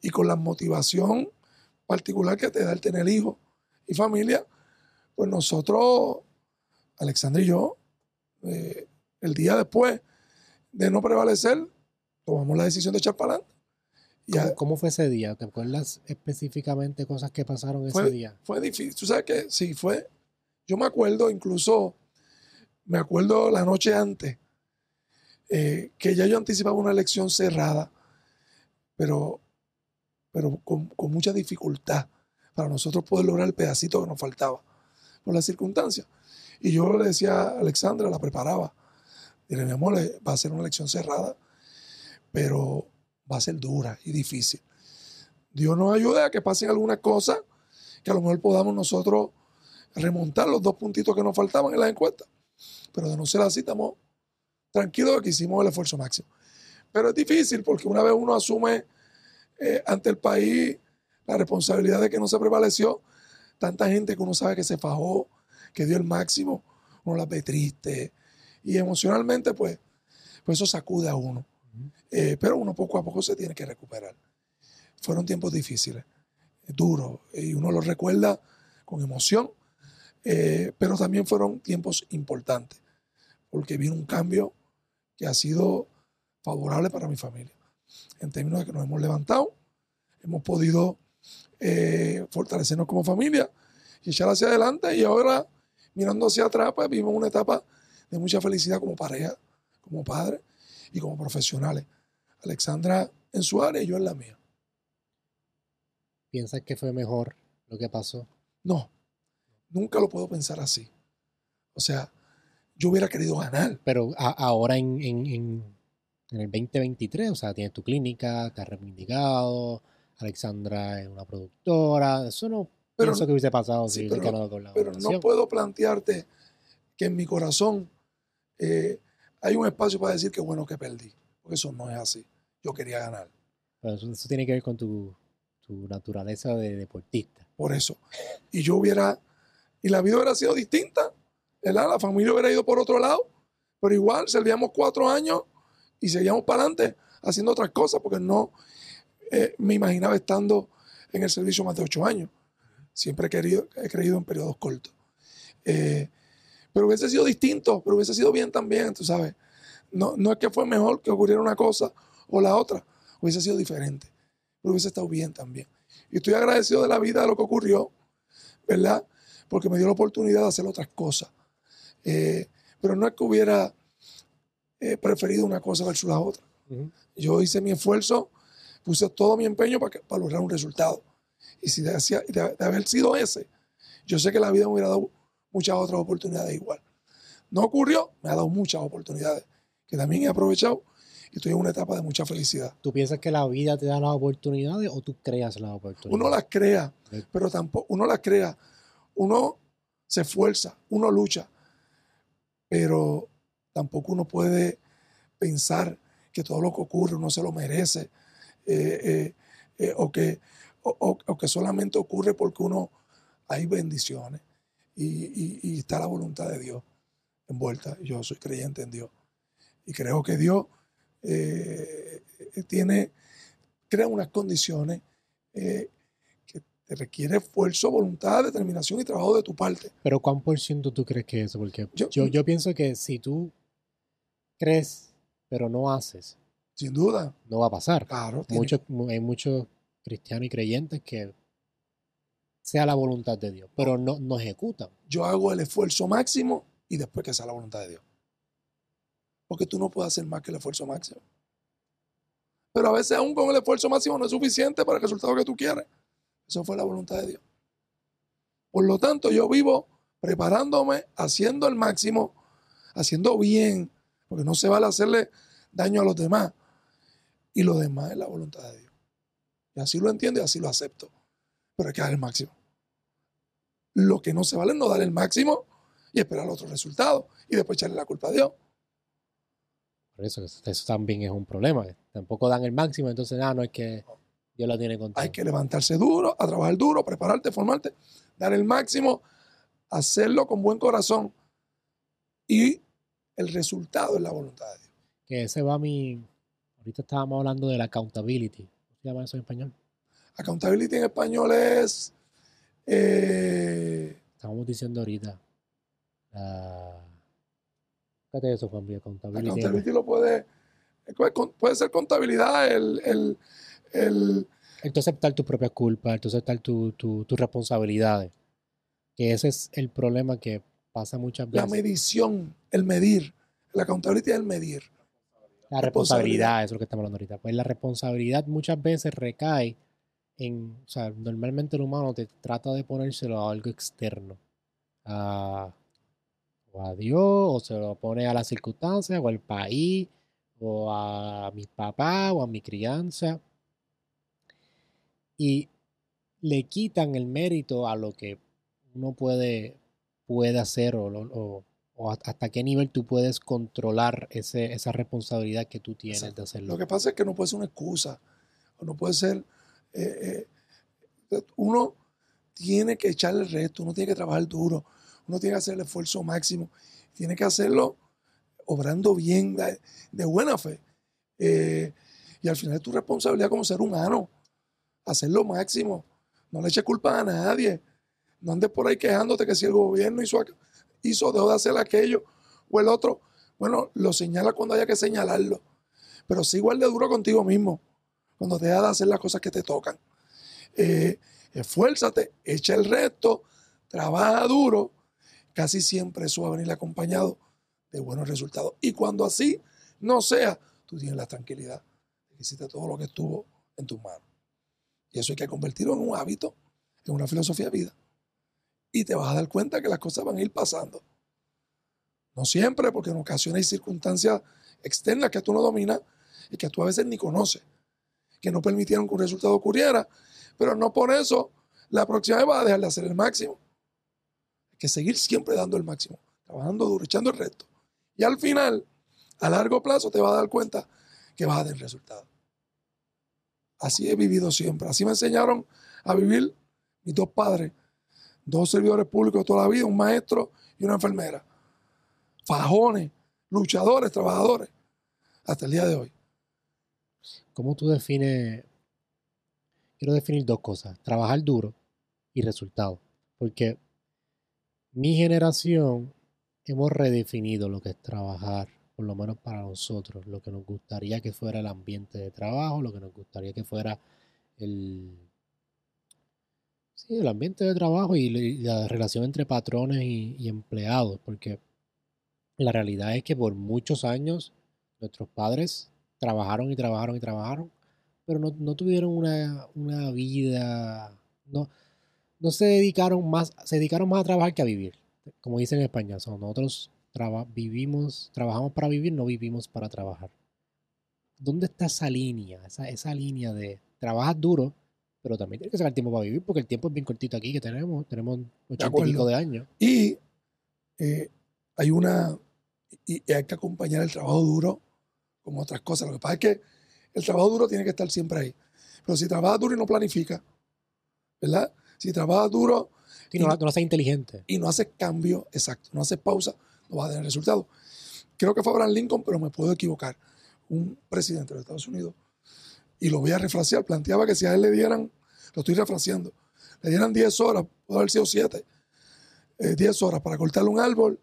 y con la motivación particular que te da el tener hijos y familia, pues nosotros, Alexandra y yo, eh, el día después de no prevalecer, tomamos la decisión de echar para adelante. ¿Cómo, fue ese día? ¿Te acuerdas específicamente cosas que pasaron ese día? fue difícil. Tú sabes que sí, fue. Yo me acuerdo, incluso, me acuerdo la noche antes, eh, que ya yo anticipaba una elección cerrada, pero, pero con, con mucha dificultad para nosotros poder lograr el pedacito que nos faltaba por las circunstancias. Y yo le decía a Alexandra, la preparaba. Dile, mi amor, eh, va a ser una elección cerrada, pero va a ser dura y difícil. Dios nos ayude a que pasen algunas cosas que a lo mejor podamos nosotros remontar los dos puntitos que nos faltaban en la encuesta. Pero de no ser así, estamos tranquilos de que hicimos el esfuerzo máximo. Pero es difícil porque una vez uno asume eh, ante el país la responsabilidad de que no se prevaleció, tanta gente que uno sabe que se fajó, que dio el máximo, uno la ve triste. Y emocionalmente, pues, pues eso sacude a uno. Eh, pero uno poco a poco se tiene que recuperar. Fueron tiempos difíciles, duros, y uno los recuerda con emoción, eh, pero también fueron tiempos importantes, porque vino un cambio que ha sido favorable para mi familia, en términos de que nos hemos levantado, hemos podido eh, fortalecernos como familia y echar hacia adelante, y ahora, mirando hacia atrás, pues vivimos una etapa de mucha felicidad como pareja, como padre y como profesionales. Alexandra en su área y yo en la mía. ¿Piensas que fue mejor lo que pasó? No, nunca lo puedo pensar así. O sea, yo hubiera querido ganar. Pero a- ahora en, en, en, en el 2023, o sea, tienes tu clínica, te has reivindicado, Alexandra es una productora, eso no Pero, pienso que hubiese pasado sí, si pero- ganado con la pero no puedo plantearte que en mi corazón eh, hay un espacio para decir que bueno que perdí. Porque eso no es así. Yo quería ganar. Pero eso, eso tiene que ver con tu, tu naturaleza de deportista. Por eso. Y yo hubiera. Y la vida hubiera sido distinta. ¿Verdad? La familia hubiera ido por otro lado. Pero igual servíamos cuatro años y seguíamos para adelante haciendo otras cosas porque no eh, me imaginaba estando en el servicio más de ocho años. Siempre he, querido, he creído en periodos cortos. Eh, pero hubiese sido distinto, pero hubiese sido bien también, tú sabes. No, no es que fue mejor que ocurriera una cosa o la otra, hubiese sido diferente, pero hubiese estado bien también. Y estoy agradecido de la vida, de lo que ocurrió, ¿verdad? Porque me dio la oportunidad de hacer otras cosas. Eh, pero no es que hubiera eh, preferido una cosa versus la otra. Yo hice mi esfuerzo, puse todo mi empeño para, para lograr un resultado. Y si de, de, haber sido ese, yo sé que la vida me hubiera dado muchas otras oportunidades igual. No ocurrió, me ha dado muchas oportunidades que también he aprovechado y estoy en una etapa de mucha felicidad. ¿Tú piensas que la vida te da las oportunidades o tú creas las oportunidades? Uno las crea, pero tampoco, uno las crea. Uno se esfuerza, uno lucha, pero tampoco uno puede pensar que todo lo que ocurre uno se lo merece eh, eh, eh, o, que, o, que solamente ocurre porque uno hay bendiciones y, está la voluntad de Dios envuelta. Yo soy creyente en Dios y creo que Dios tiene, crea unas condiciones te requiere esfuerzo, voluntad, determinación y trabajo de tu parte. Pero ¿cuán por ciento tú crees que es eso? Porque yo, yo, pienso que si tú crees, pero no haces. Sin duda. No va a pasar. Claro. Muchos, hay muchos cristianos y creyentes que sea la voluntad de Dios, pero no, no ejecutan. Yo hago el esfuerzo máximo y después que sea la voluntad de Dios porque tú no puedes hacer más que el esfuerzo máximo. Pero a veces aún con el esfuerzo máximo no es suficiente para el resultado que tú quieres. Eso fue la voluntad de Dios. Por lo tanto, yo vivo preparándome, haciendo el máximo, haciendo bien, porque no se vale hacerle daño a los demás. Y lo demás es la voluntad de Dios. Y así lo entiendo y así lo acepto. Pero hay que dar el máximo. Lo que no se vale es no dar el máximo y esperar otro resultado y después echarle la culpa a Dios. Por eso, eso también es un problema. Tampoco dan el máximo, entonces nada, ah, no es que Dios lo tiene contigo. Hay que levantarse duro, a trabajar duro, prepararte, formarte, dar el máximo, hacerlo con buen corazón. Y el resultado es la voluntad de Dios. Que ese va a mi. Ahorita estábamos hablando de la accountability. ¿Cómo se llama eso en español? Accountability en español es. Eh, Estábamos diciendo ahorita. La de eso, Juan contabilidad. Accountability lo puede, puede ser contabilidad, el, el, el, aceptar tus propias culpas, el aceptar tus responsabilidades. Que ese es el problema que pasa muchas veces. La medición, el medir. La accountability es el medir. La responsabilidad, eso es lo que estamos hablando ahorita. Pues la responsabilidad muchas veces recae en, o sea, normalmente el humano te trata de ponérselo a algo externo. A, o a Dios, o se lo pone a las circunstancias, o al país, o a mi papá, o a mi crianza. Y le quitan el mérito a lo que uno puede, puede hacer o, hasta qué nivel tú puedes controlar ese, esa responsabilidad que tú tienes de hacerlo. Lo que pasa es que no puede ser una excusa, o no puede ser... Eh, eh, uno tiene que echarle el resto, uno tiene que trabajar duro, uno tiene que hacer el esfuerzo máximo, tiene que hacerlo obrando bien, de, buena fe. Eh, y al final es tu responsabilidad como ser humano, hacer lo máximo. No le eches culpa a nadie. No andes por ahí quejándote que si el gobierno hizo, hizo dejó de hacer aquello o el otro. Bueno, lo señala cuando haya que señalarlo. Pero sí igual de duro contigo mismo, cuando te de hacer las cosas que te tocan. Eh, esfuérzate, echa el resto, trabaja duro casi siempre eso va a venir acompañado de buenos resultados. Y cuando así no sea, tú tienes la tranquilidad hiciste todo lo que estuvo en tus manos. Y eso hay que convertirlo en un hábito, en una filosofía de vida. Y te vas a dar cuenta que las cosas van a ir pasando. No siempre, porque en ocasiones hay circunstancias externas que tú no dominas y que tú a veces ni conoces, que no permitieron que un resultado ocurriera, pero no por eso la próxima vez vas a dejar de hacer el máximo que seguir siempre dando el máximo, trabajando duro, echando el resto. Y al final, a largo plazo, te vas a dar cuenta que vas a tener resultados. Así he vivido siempre. Así me enseñaron a vivir mis dos padres, dos servidores públicos toda la vida, un maestro y una enfermera. Fajones, luchadores, trabajadores, hasta el día de hoy. ¿Cómo tú defines quiero definir dos cosas, trabajar duro y resultado. Porque mi generación hemos redefinido lo que es trabajar, por lo menos para nosotros, lo que nos gustaría que fuera el ambiente de trabajo, lo que nos gustaría que fuera el, sí, el ambiente de trabajo y la relación entre patrones y, empleados, porque la realidad es que por muchos años nuestros padres trabajaron y trabajaron y trabajaron, pero no, tuvieron una, una vida, no, no se dedicaron más, se dedicaron más a trabajar que a vivir, como dicen en España. Son nosotros vivimos, trabajamos para vivir, no vivimos para trabajar. ¿Dónde está esa línea? Esa, esa línea de trabajar duro, pero también tiene que sacar tiempo para vivir, porque el tiempo es bien cortito aquí que tenemos. Tenemos ochenta y pico de años. Y eh, hay una. Y hay que acompañar el trabajo duro con otras cosas. Lo que pasa es que el trabajo duro tiene que estar siempre ahí. Pero si trabaja duro y no planifica, ¿verdad? Si trabajas duro. y no, lo haces inteligente. Y no haces cambio, exacto, no haces pausa, no vas a tener resultado. Creo que fue Abraham Lincoln, pero me puedo equivocar. Un presidente de Estados Unidos, y lo voy a refrasear, planteaba que si a él le dieran, lo estoy refraseando, le dieran 10 horas, puede haber sido 7, 10 eh, horas para cortarle un árbol,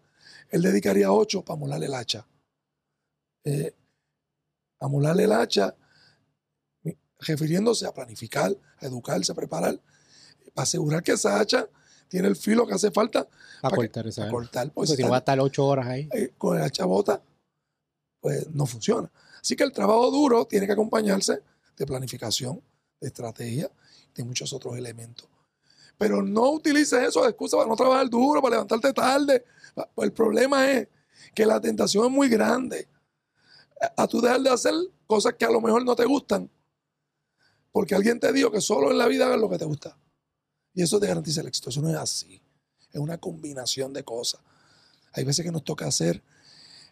él dedicaría 8 para molarle el hacha. Eh, a molarle el hacha, refiriéndose a planificar, a educarse, a preparar para asegurar que esa hacha tiene el filo que hace falta para, cortar, esa cortar. Pues, si no va a estar ocho horas ahí. Eh, con el hacha bota, pues no funciona. Así que el trabajo duro tiene que acompañarse de planificación, de estrategia, de muchos otros elementos. Pero no utilices eso de excusa para no trabajar duro, para levantarte tarde. Pues el problema es que la tentación es muy grande. A tú dejar de hacer cosas que a lo mejor no te gustan. Porque alguien te dijo que solo en la vida hagas lo que te gusta. Y eso te garantiza el éxito. Eso no es así. Es una combinación de cosas. Hay veces que nos toca hacer.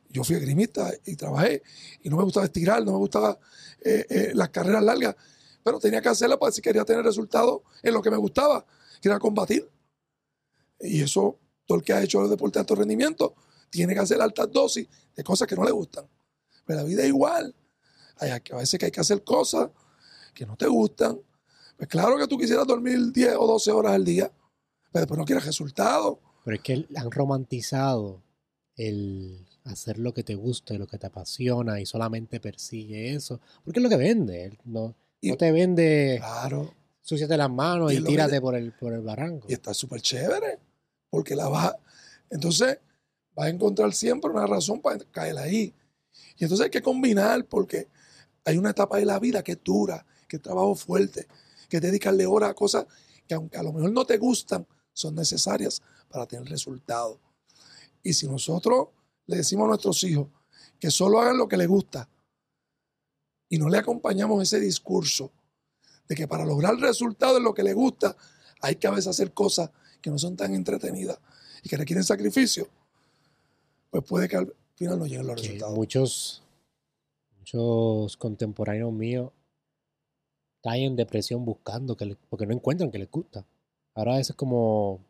Yo fui agrimista y trabajé y no me gustaba estirar, no me gustaba eh, eh, las carreras largas, pero tenía que hacerlas para si quería tener resultados en lo que me gustaba, que era combatir. Y eso, todo el que ha hecho el deporte de alto rendimiento, tiene que hacer altas dosis de cosas que no le gustan. Pero la vida es igual. Hay, a veces que hay que hacer cosas que no te gustan, pues claro que tú quisieras dormir 10 o 12 horas al día, pero después no quieres resultados. Pero es que han romantizado el hacer lo que te gusta y lo que te apasiona y solamente persigue eso. Porque es lo que vende. No, no te vende. Claro. Súciate las manos y, tírate por el, por el barranco. Y está súper chévere. Porque la vas. Entonces, vas a encontrar siempre una razón para caer ahí. Y entonces hay que combinar porque hay una etapa de la vida que es dura, que es trabajo fuerte, que dedicarle horas a cosas que aunque a lo mejor no te gustan, son necesarias para tener resultados. Y si nosotros le decimos a nuestros hijos que solo hagan lo que les gusta y no le acompañamos ese discurso de que para lograr el resultado en lo que les gusta hay que a veces hacer cosas que no son tan entretenidas y que requieren sacrificio, pues puede que al final no lleguen los resultados. Muchos, muchos contemporáneos míos caen en depresión buscando, que porque no encuentran que les gusta. Ahora eso es como,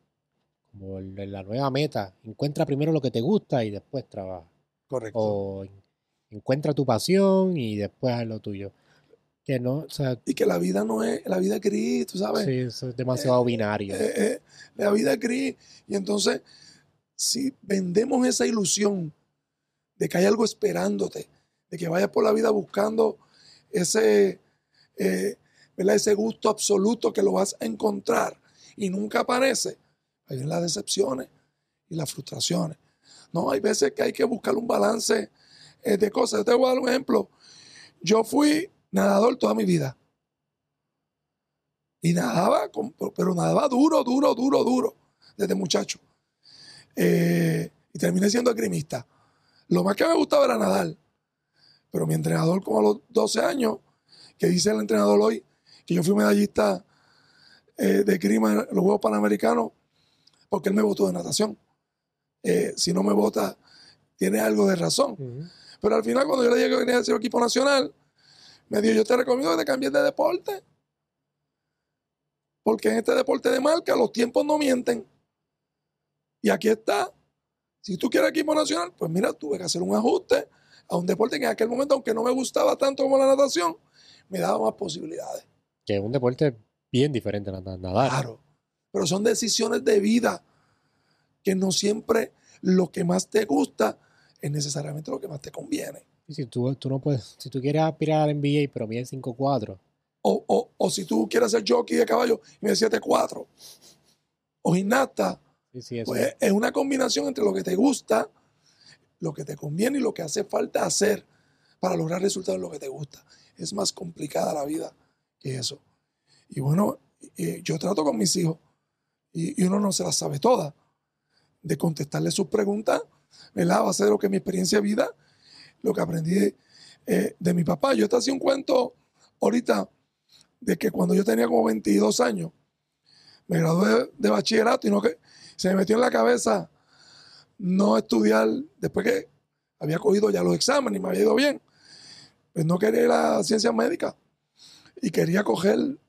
como la nueva meta. Encuentra primero lo que te gusta y después trabaja. Correcto. O encuentra tu pasión y después haz lo tuyo. Que no, y que la vida no es, la vida gris, tú sabes. Sí, eso es demasiado eh, binario. Eh, eh, la vida es gris. Y entonces, si vendemos esa ilusión de que hay algo esperándote, de que vayas por la vida buscando ese, ese gusto absoluto que lo vas a encontrar y nunca aparece, ahí vienen las decepciones y las frustraciones. No, hay veces que hay que buscar un balance eh, de cosas. te voy a dar un ejemplo. Yo fui nadador toda mi vida. Y nadaba, pero nadaba duro, duro, duro, duro, desde muchacho. Eh, y terminé siendo agrimista. Lo más que me gustaba era nadar. Pero mi entrenador, como a los 12 años, que dice el entrenador hoy, que yo fui medallista eh, de crima en los Juegos Panamericanos porque él me votó de natación. Eh, si no me vota, tiene algo de razón. Pero al final, cuando yo le dije que venía a ser equipo nacional, me dijo, yo te recomiendo que te cambies de deporte. Porque en este deporte de marca los tiempos no mienten. Y aquí está. Si tú quieres equipo nacional, pues mira, tuve que hacer un ajuste a un deporte que en aquel momento, aunque no me gustaba tanto como la natación, me daba más posibilidades. Que es un deporte bien diferente a nada- nadar. Claro. Pero son decisiones de vida que no siempre lo que más te gusta es necesariamente lo que más te conviene. Y Si tú, tú no puedes, si tú quieres aspirar al NBA, pero mide 5'4", O, o, o si tú quieres ser jockey de caballo y me 7-4. O gimnasta, sí, sí, eso. pues es una combinación entre lo que te gusta, lo que te conviene y lo que hace falta hacer para lograr resultados en lo que te gusta. Es más complicada la vida que eso. Y bueno, yo trato con mis hijos y, uno no se las sabe todas. De contestarle sus preguntas, ¿verdad? Va a ser lo que mi experiencia de vida, lo que aprendí de, eh, de mi papá. Yo te hacía un cuento ahorita de que cuando yo tenía como 22 años, me gradué de bachillerato y no que se me metió en la cabeza no estudiar después que había cogido ya los exámenes y me había ido bien. Pues no quería ir a ciencias médicas y quería coger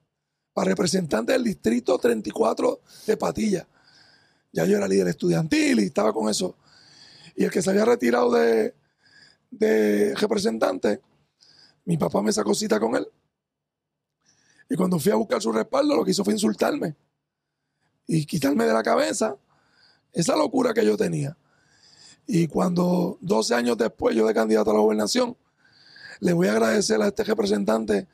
para representante del distrito 34 de Patilla. Ya yo era líder estudiantil y estaba con eso. Y el que se había retirado de, de representante, mi papá me sacó cita con él. Y cuando fui a buscar su respaldo, lo que hizo fue insultarme y quitarme de la cabeza esa locura que yo tenía. Y cuando 12 años después yo de candidato a la gobernación, le voy a agradecer a este representante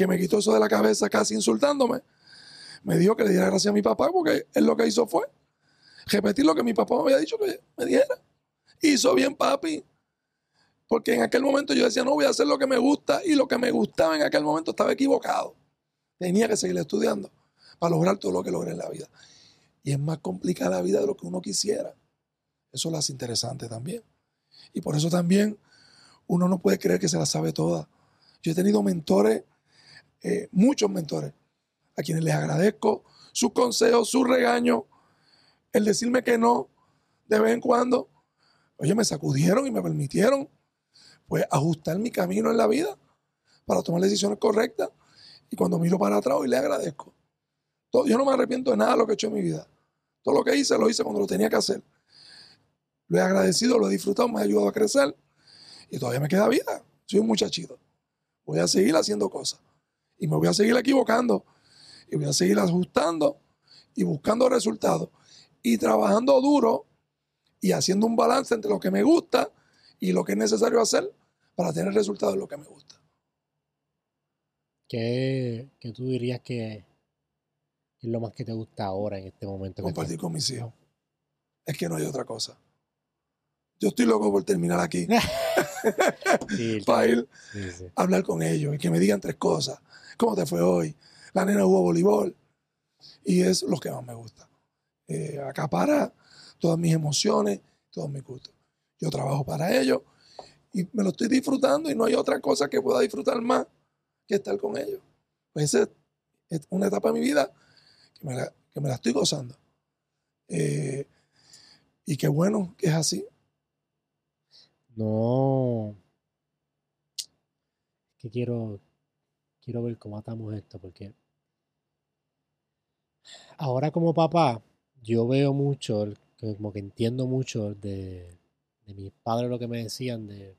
que me quitó eso de la cabeza casi insultándome. Me dijo que le diera gracias a mi papá porque él lo que hizo fue repetir lo que mi papá me había dicho que me diera. Hizo bien papi. Porque en aquel momento yo decía, no voy a hacer lo que me gusta y lo que me gustaba en aquel momento estaba equivocado. Tenía que seguir estudiando para lograr todo lo que logré en la vida. Y es más complicada la vida de lo que uno quisiera. Eso lo hace interesante también. Y por eso también uno no puede creer que se la sabe toda. Yo he tenido mentores, eh, muchos mentores, a quienes les agradezco sus consejos, sus regaños, el decirme que no de vez en cuando. Oye, me sacudieron y me permitieron pues ajustar mi camino en la vida para tomar decisiones correctas. Y cuando miro para atrás hoy le agradezco. Yo no me arrepiento de nada de lo que he hecho en mi vida. Todo lo que hice lo hice cuando lo tenía que hacer. Lo he agradecido, lo he disfrutado, me ha ayudado a crecer y todavía me queda vida. Soy un muchachito. Voy a seguir haciendo cosas y me voy a seguir equivocando y voy a seguir ajustando y buscando resultados y trabajando duro y haciendo un balance entre lo que me gusta y lo que es necesario hacer para tener resultados en lo que me gusta. ¿Qué, qué tú dirías que es lo más que te gusta ahora en este momento? Compartir con mis hijos. Es que no hay otra cosa. Yo estoy loco por terminar aquí Sí, para ir sí, sí. a hablar con ellos y que me digan tres cosas. ¿Cómo te fue hoy? La nena jugó voleibol. Y es lo que más me gusta. Eh, acapara todas mis emociones, todos mis gustos. Yo trabajo para ellos y me lo estoy disfrutando y no hay otra cosa que pueda disfrutar más que estar con ellos. Pues esa es una etapa de mi vida que me la, que me la estoy gozando. Eh, y qué bueno que es así. No. Es que quiero, quiero ver cómo atamos esto, porque ahora como papá, yo veo mucho, como que entiendo mucho de, de mis padres lo que me decían de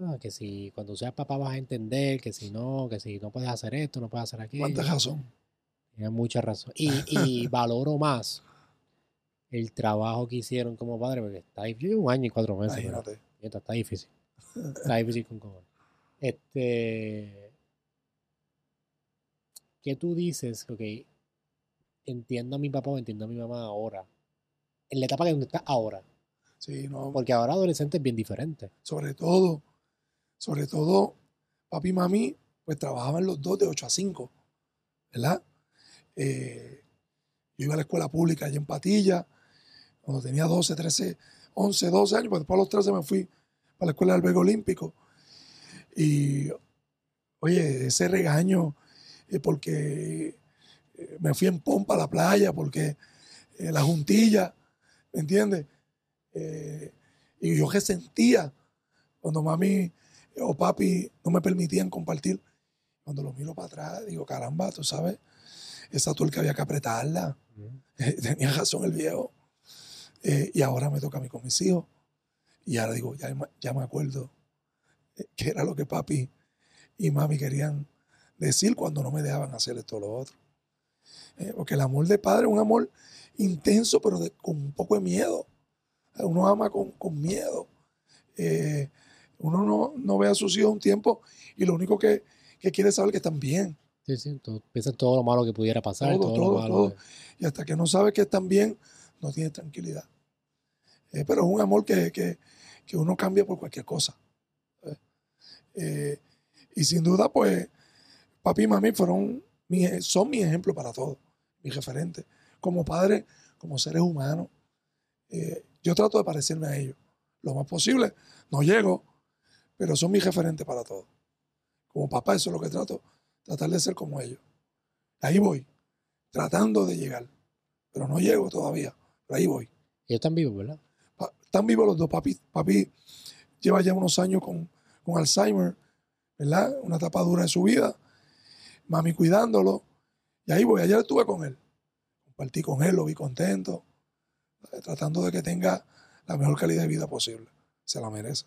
ah, que si cuando seas papá vas a entender, que si no, que si no puedes hacer esto, no puedes hacer aquello. ¿Cuánta razón? Tienen mucha razón. Y, y valoro más el trabajo que hicieron como padre, porque está llevo un año y cuatro meses. Imagínate. Está difícil. Está difícil con cojones. Este. ¿Qué tú dices? Ok. Entiendo a mi papá o entiendo a mi mamá ahora. En la etapa que donde está ahora. Sí, no, Porque ahora adolescente es bien diferente. sobre todo, sobre todo, papi y mami, pues trabajaban los dos de 8 a 5, ¿verdad? Eh, yo iba a la escuela pública allá en Patilla, cuando tenía 12, 13, 11, 12 años, pues después a los 13 me fui para la escuela del albergue olímpico. Y, oye, ese regaño, eh, porque eh, me fui en pompa a la playa, porque eh, la juntilla, ¿me entiendes? Eh, y yo que sentía cuando mami o papi no me permitían compartir. Cuando lo miro para atrás, digo, caramba, tú sabes, esa tuerca había que apretarla. Tenía razón el viejo. Eh, y ahora me toca a mí con mis hijos. Y ahora digo, ya, me- ya me acuerdo eh, que era lo que papi y mami querían decir cuando no me dejaban hacer esto o lo otro. Eh, porque el amor de padre es un amor intenso, pero de- con un poco de miedo. Uno ama con, con miedo. Eh, uno no, no ve a sus hijos un tiempo y lo único que, que quiere es saber que están bien. Sí, sí, todo- piensa en todo lo malo que pudiera pasar, Todo, todo, todo, lo malo. todo. Y hasta que no sabe que están bien, no tiene tranquilidad. Eh, pero es un amor que, que- que uno cambia por cualquier cosa. Eh, eh, y sin duda, pues, papi y mami fueron mi- son mi ejemplo para todo, mi referente. Como padre, como seres humanos, yo trato de parecerme a ellos lo más posible. No llego, pero son mi referente para todo. Como papá, eso es lo que trato, tratar de ser como ellos. Ahí voy, tratando de llegar, pero no llego todavía, ahí voy. Ellos están vivos, ¿verdad? Pa- están vivos los dos. Papi, papi lleva ya unos años con, con Alzheimer, ¿verdad? Una etapa dura de su vida. Mami cuidándolo. Y ahí voy. Ayer estuve con él. Compartí con él, lo vi contento. Tratando de que tenga la mejor calidad de vida posible. Se la merece.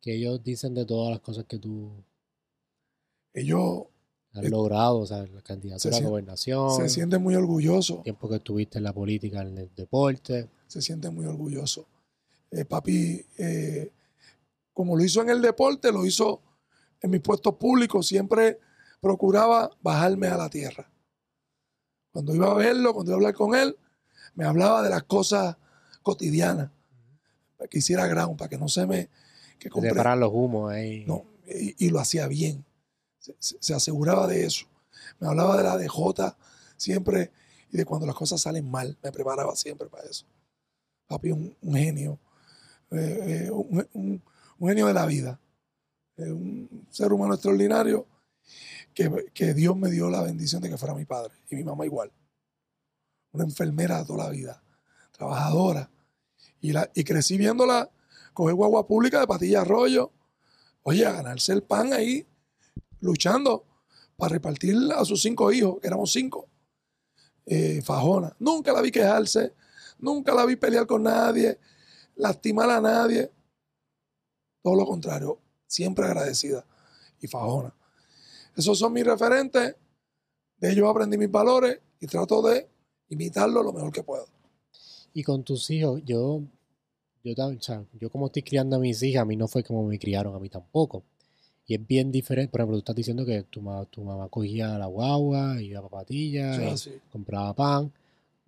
Que ellos dicen de todas las cosas que tú Ellos Es- logrado, o sea, la candidatura a sien- gobernación, se sienten muy orgullosos. el tiempo que estuviste en la política, en el deporte. se siente muy orgulloso. Eh, papi, eh, como lo hizo en el deporte, lo hizo en mis puestos públicos, siempre procuraba bajarme a la tierra. Cuando iba a verlo, cuando iba a hablar con él, me hablaba de las cosas cotidianas, para que hiciera ground, para que no se me... Que compre- Separar los humos ahí. no, y, y lo hacía bien. Se, se- se aseguraba de eso. Me hablaba de la DJ siempre y de cuando las cosas salen mal. Me preparaba siempre para eso. Papi, un, un genio. eh, eh, un genio de la vida. eh, un ser humano extraordinario que, que Dios me dio la bendición de que fuera mi padre y mi mamá igual. Una enfermera de toda la vida, trabajadora. Y, la, y crecí viéndola coger guagua pública de Patilla Arroyo, oye, a ganarse el pan ahí, luchando para repartir a sus cinco hijos, que éramos cinco. Eh, fajona. Nunca la vi quejarse, nunca la vi pelear con nadie, lastimar a nadie. Todo lo contrario, siempre agradecida y fajona. Esos son mis referentes, de ellos aprendí mis valores y trato de imitarlo lo mejor que puedo. Y con tus hijos, yo, yo, yo como estoy criando a mis hijas, a mí no fue como me criaron a mí tampoco. Y es bien diferente. Por ejemplo, tú estás diciendo que tu, ma- tu mamá cogía la guagua, iba a papatillas, así. compraba pan.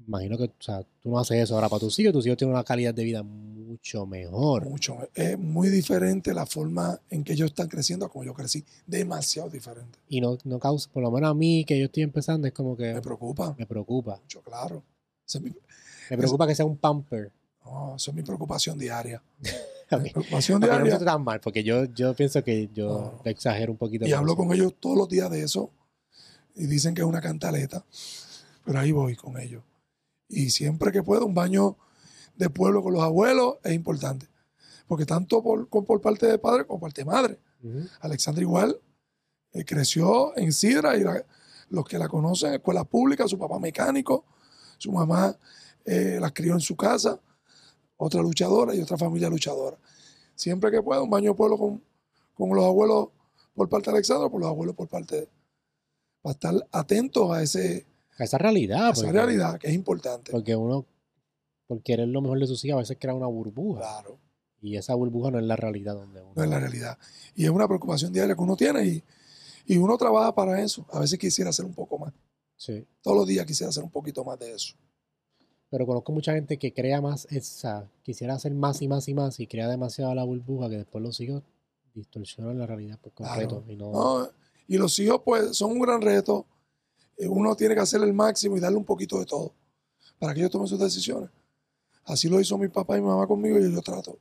Imagino que o sea, tú no haces eso ahora para tus hijos. Tus hijos tienen una calidad de vida mucho mejor. Mucho. Es muy diferente la forma en que ellos están creciendo a como yo crecí. Demasiado diferente. Y no, no causa, por lo menos a mí que yo estoy empezando, es como que Me preocupa me preocupa. mucho, claro. Me preocupa que sea un pamper. No, esa es mi preocupación diaria. Mi preocupación Porque no me diaria. siento tan mal, porque yo, yo pienso que yo No. exagero un poquito. Y hablo eso. con ellos todos los días de eso. Y dicen que es una cantaleta. Pero ahí voy con ellos. Y siempre que puedo, un baño de pueblo con los abuelos es importante. Porque tanto por, con- por parte de padre como por parte de madre. Ujú. Alexandra igual eh, creció en Sidra y la- los que la conocen, escuela pública, su papá mecánico, su mamá eh, las crió en su casa, otra luchadora y otra familia luchadora. Siempre que pueda, un baño de pueblo con, con los abuelos por parte de Alexandra, por los abuelos por parte de... Para estar atentos a, ese, A esa realidad. a esa porque- realidad que es importante. Porque uno, por querer lo mejor de sus hijos, a veces crea una burbuja. Claro, Y esa burbuja no es la realidad donde uno. no es la realidad. Y es una preocupación diaria que uno tiene y, y uno trabaja para eso. A veces quisiera hacer un poco más. Sí. Todos los días quisiera hacer un poquito más de eso. Pero conozco mucha gente que crea más esa, quisiera hacer más y más y más y crea demasiado la burbuja que después los hijos distorsionan la realidad por completo. Y no, ¿no? Y los hijos, pues, son un gran reto. Eh, Uno tiene que hacer el máximo y darle un poquito de todo para que ellos tomen sus decisiones. Así lo hizo mi papá y mi mamá conmigo y yo trato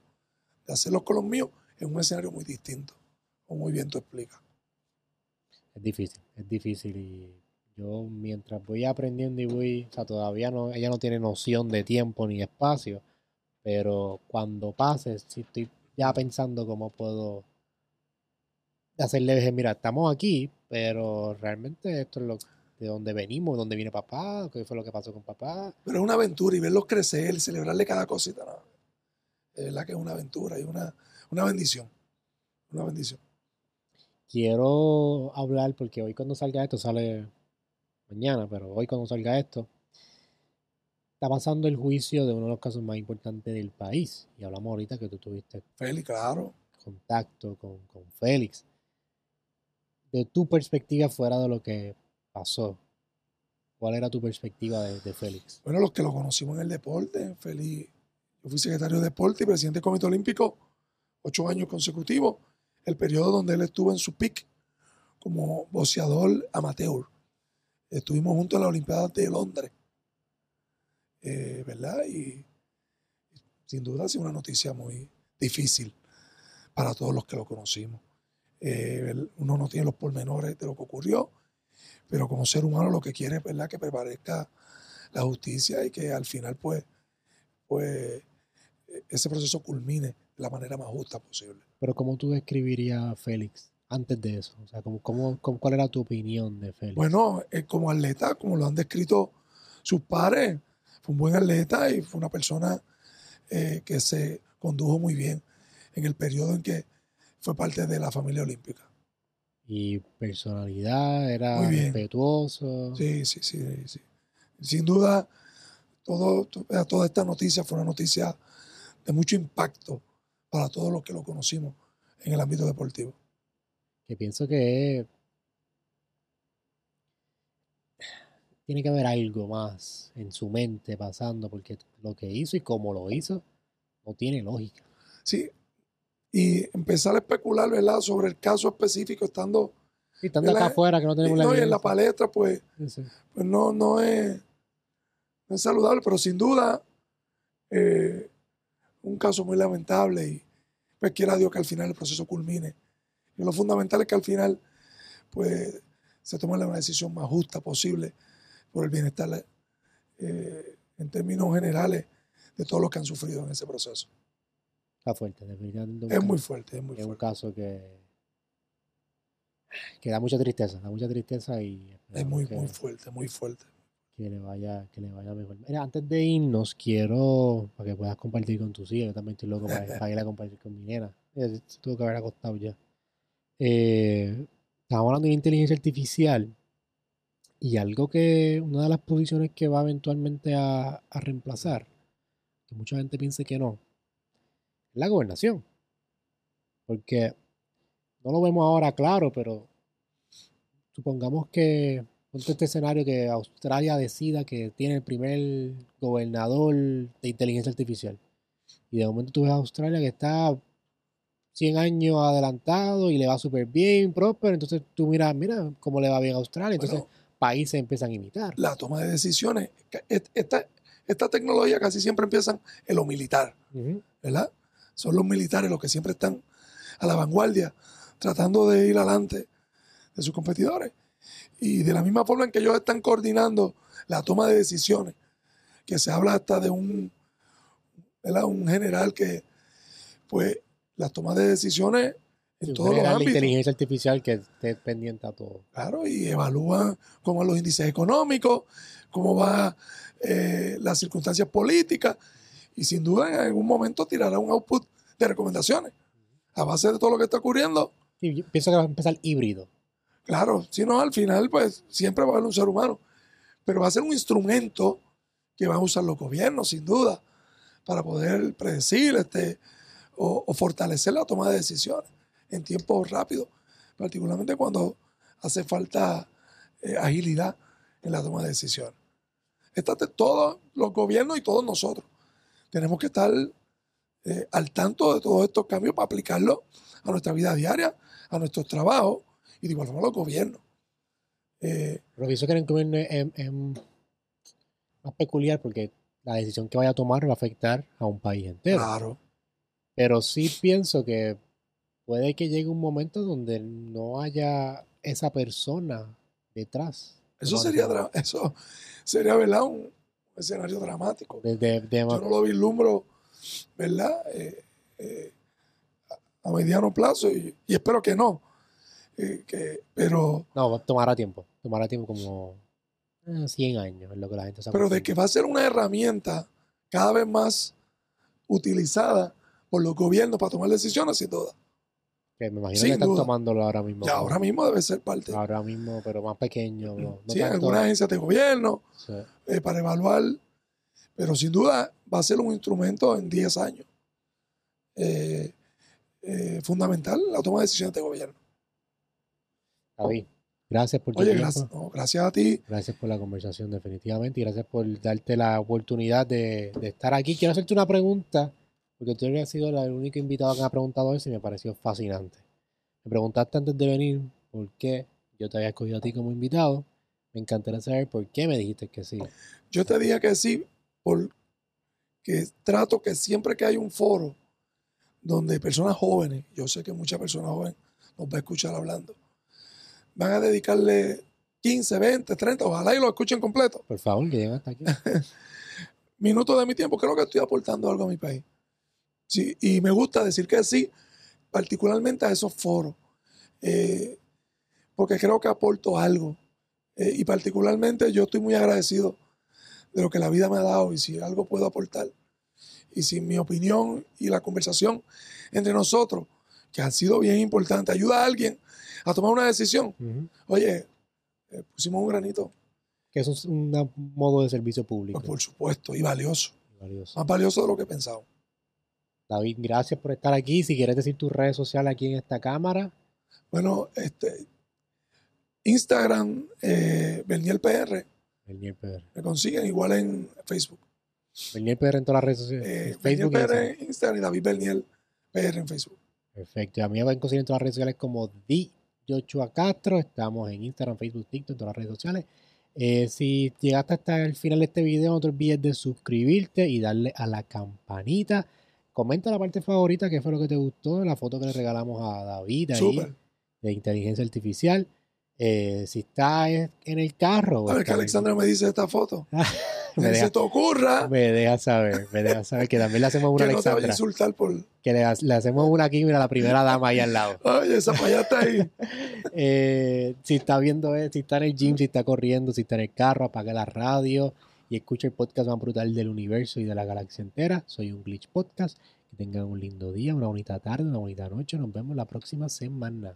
de hacerlo con los míos en un escenario muy distinto, como muy bien tú explicas. es difícil, es difícil. Y yo mientras voy aprendiendo y voy, o sea, todavía no, ella no tiene noción de tiempo ni espacio, pero cuando pase, si estoy ya pensando cómo puedo hacerle, decir, mira, estamos aquí, pero realmente esto es lo de donde venimos, donde viene papá, qué fue lo que pasó con papá. Pero es una aventura y verlos crecer, celebrarle cada cosita. no. Es verdad que es una aventura y una, una bendición. Una bendición. quiero hablar porque hoy cuando salga esto sale mañana, pero hoy cuando salga esto está pasando el juicio de uno de los casos más importantes del país y hablamos ahorita que tú tuviste Félix, claro. contacto con, con Félix. De tu perspectiva fuera de lo que pasó, ¿cuál era tu perspectiva de, de Félix? Bueno, los que lo conocimos en el deporte, Félix, yo fui secretario de deporte y presidente del Comité Olímpico ocho años consecutivos, el periodo donde él estuvo en su pick como boxeador amateur. Estuvimos juntos en la Olimpiada de Londres, eh, ¿verdad? Y sin duda ha sido una noticia muy difícil para todos los que lo conocimos. Eh, uno no tiene los pormenores de lo que ocurrió, pero como ser humano lo que quiere es ¿verdad? que prevalezca la justicia y que al final pues, pues ese proceso culmine de la manera más justa posible. Pero ¿cómo tú describirías a Félix antes de eso? O sea, ¿cómo, cómo, cuál era tu opinión de Félix? Bueno, eh, como atleta, como lo han descrito sus pares, fue un buen atleta y fue una persona eh, que se condujo muy bien en el periodo en que fue parte de la familia olímpica. Y personalidad, era Muy bien. respetuoso. Sí, sí, sí, sí. Sin duda, todo, to- eh, toda esta noticia fue una noticia de mucho impacto para todos los que lo conocimos en el ámbito deportivo. Que pienso que tiene que haber algo más en su mente pasando, porque lo que hizo y cómo lo hizo no tiene lógica. Sí, y empezar a especular, ¿verdad?, sobre el caso específico, estando Y estando ¿Verdad? acá afuera que no y, tenemos la no, y en la palestra, pues, sí. pues no, no, es, no es saludable, pero sin duda, eh, un caso muy lamentable y pues quiera Dios que al final el proceso culmine. Y lo fundamental es que al final, pues, se tome la decisión más justa posible por el bienestar eh, en términos generales de todos los que han sufrido en ese proceso. Está fuerte, definitivamente. Es muy fuerte, es muy es un fuerte. caso que, que da mucha tristeza, da mucha tristeza y Es muy, que, muy fuerte, muy fuerte. que le vaya, que le vaya mejor. Mira, antes de irnos, quiero, para que puedas compartir con tus hijos, yo también estoy loco para, para ir a compartir con mi nena. Tuvo que haber acostado ya. Eh, estamos hablando de inteligencia artificial y algo que, una de las posiciones que va eventualmente a, a reemplazar, que mucha gente piensa que no, es la gobernación. Porque no lo vemos ahora claro, pero supongamos que, ponte este escenario que Australia decida que tiene el primer gobernador de inteligencia artificial. Y de momento tú ves a Australia que está 100 años adelantado y le va súper bien, próspero. Entonces tú miras, mira cómo le va bien a Australia. Entonces Bueno, países empiezan a imitar. la toma de decisiones, esta, esta tecnología casi siempre empiezan en lo militar. ¿verdad? Son los militares los que siempre están a la vanguardia, tratando de ir adelante de sus competidores. Y de la misma forma en que ellos están coordinando la toma de decisiones, que se habla hasta de un, ¿verdad? un general que, pues, las tomas de decisiones en Sí, todos los ámbitos. inteligencia artificial que esté pendiente a todo. Claro, y evalúan cómo van los índices económicos, cómo van las circunstancias políticas, y sin duda en algún momento tirará un output de recomendaciones. A base de todo lo que está ocurriendo, yo pienso que va a empezar híbrido. claro, si no, al final, pues siempre va a haber un ser humano, pero va a ser un instrumento que van a usar los gobiernos, sin duda, para poder predecir este, o, o fortalecer la toma de decisiones en tiempos rápidos, particularmente cuando hace falta eh, agilidad en la toma de decisiones. Esta- todos los gobiernos y todos nosotros tenemos que estar eh, al tanto de todos estos cambios para aplicarlos a nuestra vida diaria, a nuestros trabajos y de igual forma a los gobiernos. Eh, Pero pienso que el gobierno es- es más peculiar porque la decisión que vaya a tomar va a afectar a un país entero. claro, Pero sí pienso que puede que llegue un momento donde no haya esa persona detrás. eso sería, eso sería ¿verdad? un escenario dramático. De, de- de- Yo no lo vislumbro, ¿verdad? Eh, eh, a mediano plazo y, y espero que no. Eh, que, pero, no, tomará tiempo. Tomará tiempo como eh, 100 años, es lo que la gente se pero de que va a ser una herramienta cada vez más utilizada por los gobiernos para tomar decisiones, sin duda. Que me imagino Sin que están duda. tomándolo ahora mismo. Ya ahora mismo debe ser parte. Ahora mismo, pero más pequeño. No, sí, en algunas agencias de gobierno, sí. eh, para evaluar, pero sin duda va a ser un instrumento en 10 años eh, eh, fundamental en la toma de decisiones de gobierno. David, gracias por tu Oye, tiempo. gracias, no, gracias a ti. Gracias por la conversación, definitivamente. Y gracias por darte la oportunidad de, de estar aquí. Quiero hacerte una pregunta, porque tú habías sido la- el único invitado que me ha preguntado eso y me pareció fascinante. Me preguntaste antes de venir por qué yo te había escogido a ti como invitado. Me encantaría saber por qué me dijiste que sí. Yo te dije que sí, porque trato que siempre que hay un foro donde personas jóvenes, yo sé que muchas personas jóvenes nos va a escuchar hablando, van a dedicarle 15, 20, 30, ojalá y lo escuchen completo, Por favor, que lleguen hasta aquí. minutos de mi tiempo, creo que estoy aportando algo a mi país. Sí, y me gusta decir que sí, particularmente a esos foros, eh, porque creo que aporto algo. Eh, y particularmente yo estoy muy agradecido de lo que la vida me ha dado y si algo puedo aportar. Y si mi opinión y la conversación entre nosotros, que han sido bien importantes, ayuda a alguien a tomar una decisión. Oye, eh, pusimos un granito, Que eso es un modo de servicio público. pues por supuesto, y valioso, Valioso. más valioso de lo que pensaba. David, gracias por estar aquí. Si quieres decir tus redes sociales aquí en esta cámara, Bueno, este Instagram, eh, Berniel PR, Bernier PR. me consiguen igual en Facebook. Bernier PR en todas las redes sociales. Eh, Facebook PR Instagram. en Instagram y David Berniel PR en Facebook. Perfecto. Y a mí me pueden conseguir en todas las redes sociales como Di Joshua Castro. Estamos en Instagram, Facebook, TikTok, en todas las redes sociales. Eh, si llegaste hasta el final de este video, no te olvides de suscribirte y darle a la campanita. Comenta la parte favorita, qué fue lo que te gustó, la foto que le regalamos a David ahí, de inteligencia artificial. Eh, si está en el carro, A ver que en- Alexandra me dice esta foto. me, deja, se te ocurra me deja saber, me deja saber que también le hacemos una que no te vaya a Alexandra, insultar por. que le, ha- le hacemos una aquí, mira, la primera dama ahí al lado. Oye, esa allá está ahí. Eh, si está viendo, eh, si está en el gym, si está corriendo, si está en el carro, apaga la radio y escucha el podcast más brutal del universo y de la galaxia entera. Soy un Glitch Podcast. Que tengan un lindo día, una bonita tarde, una bonita noche. Nos vemos la próxima semana.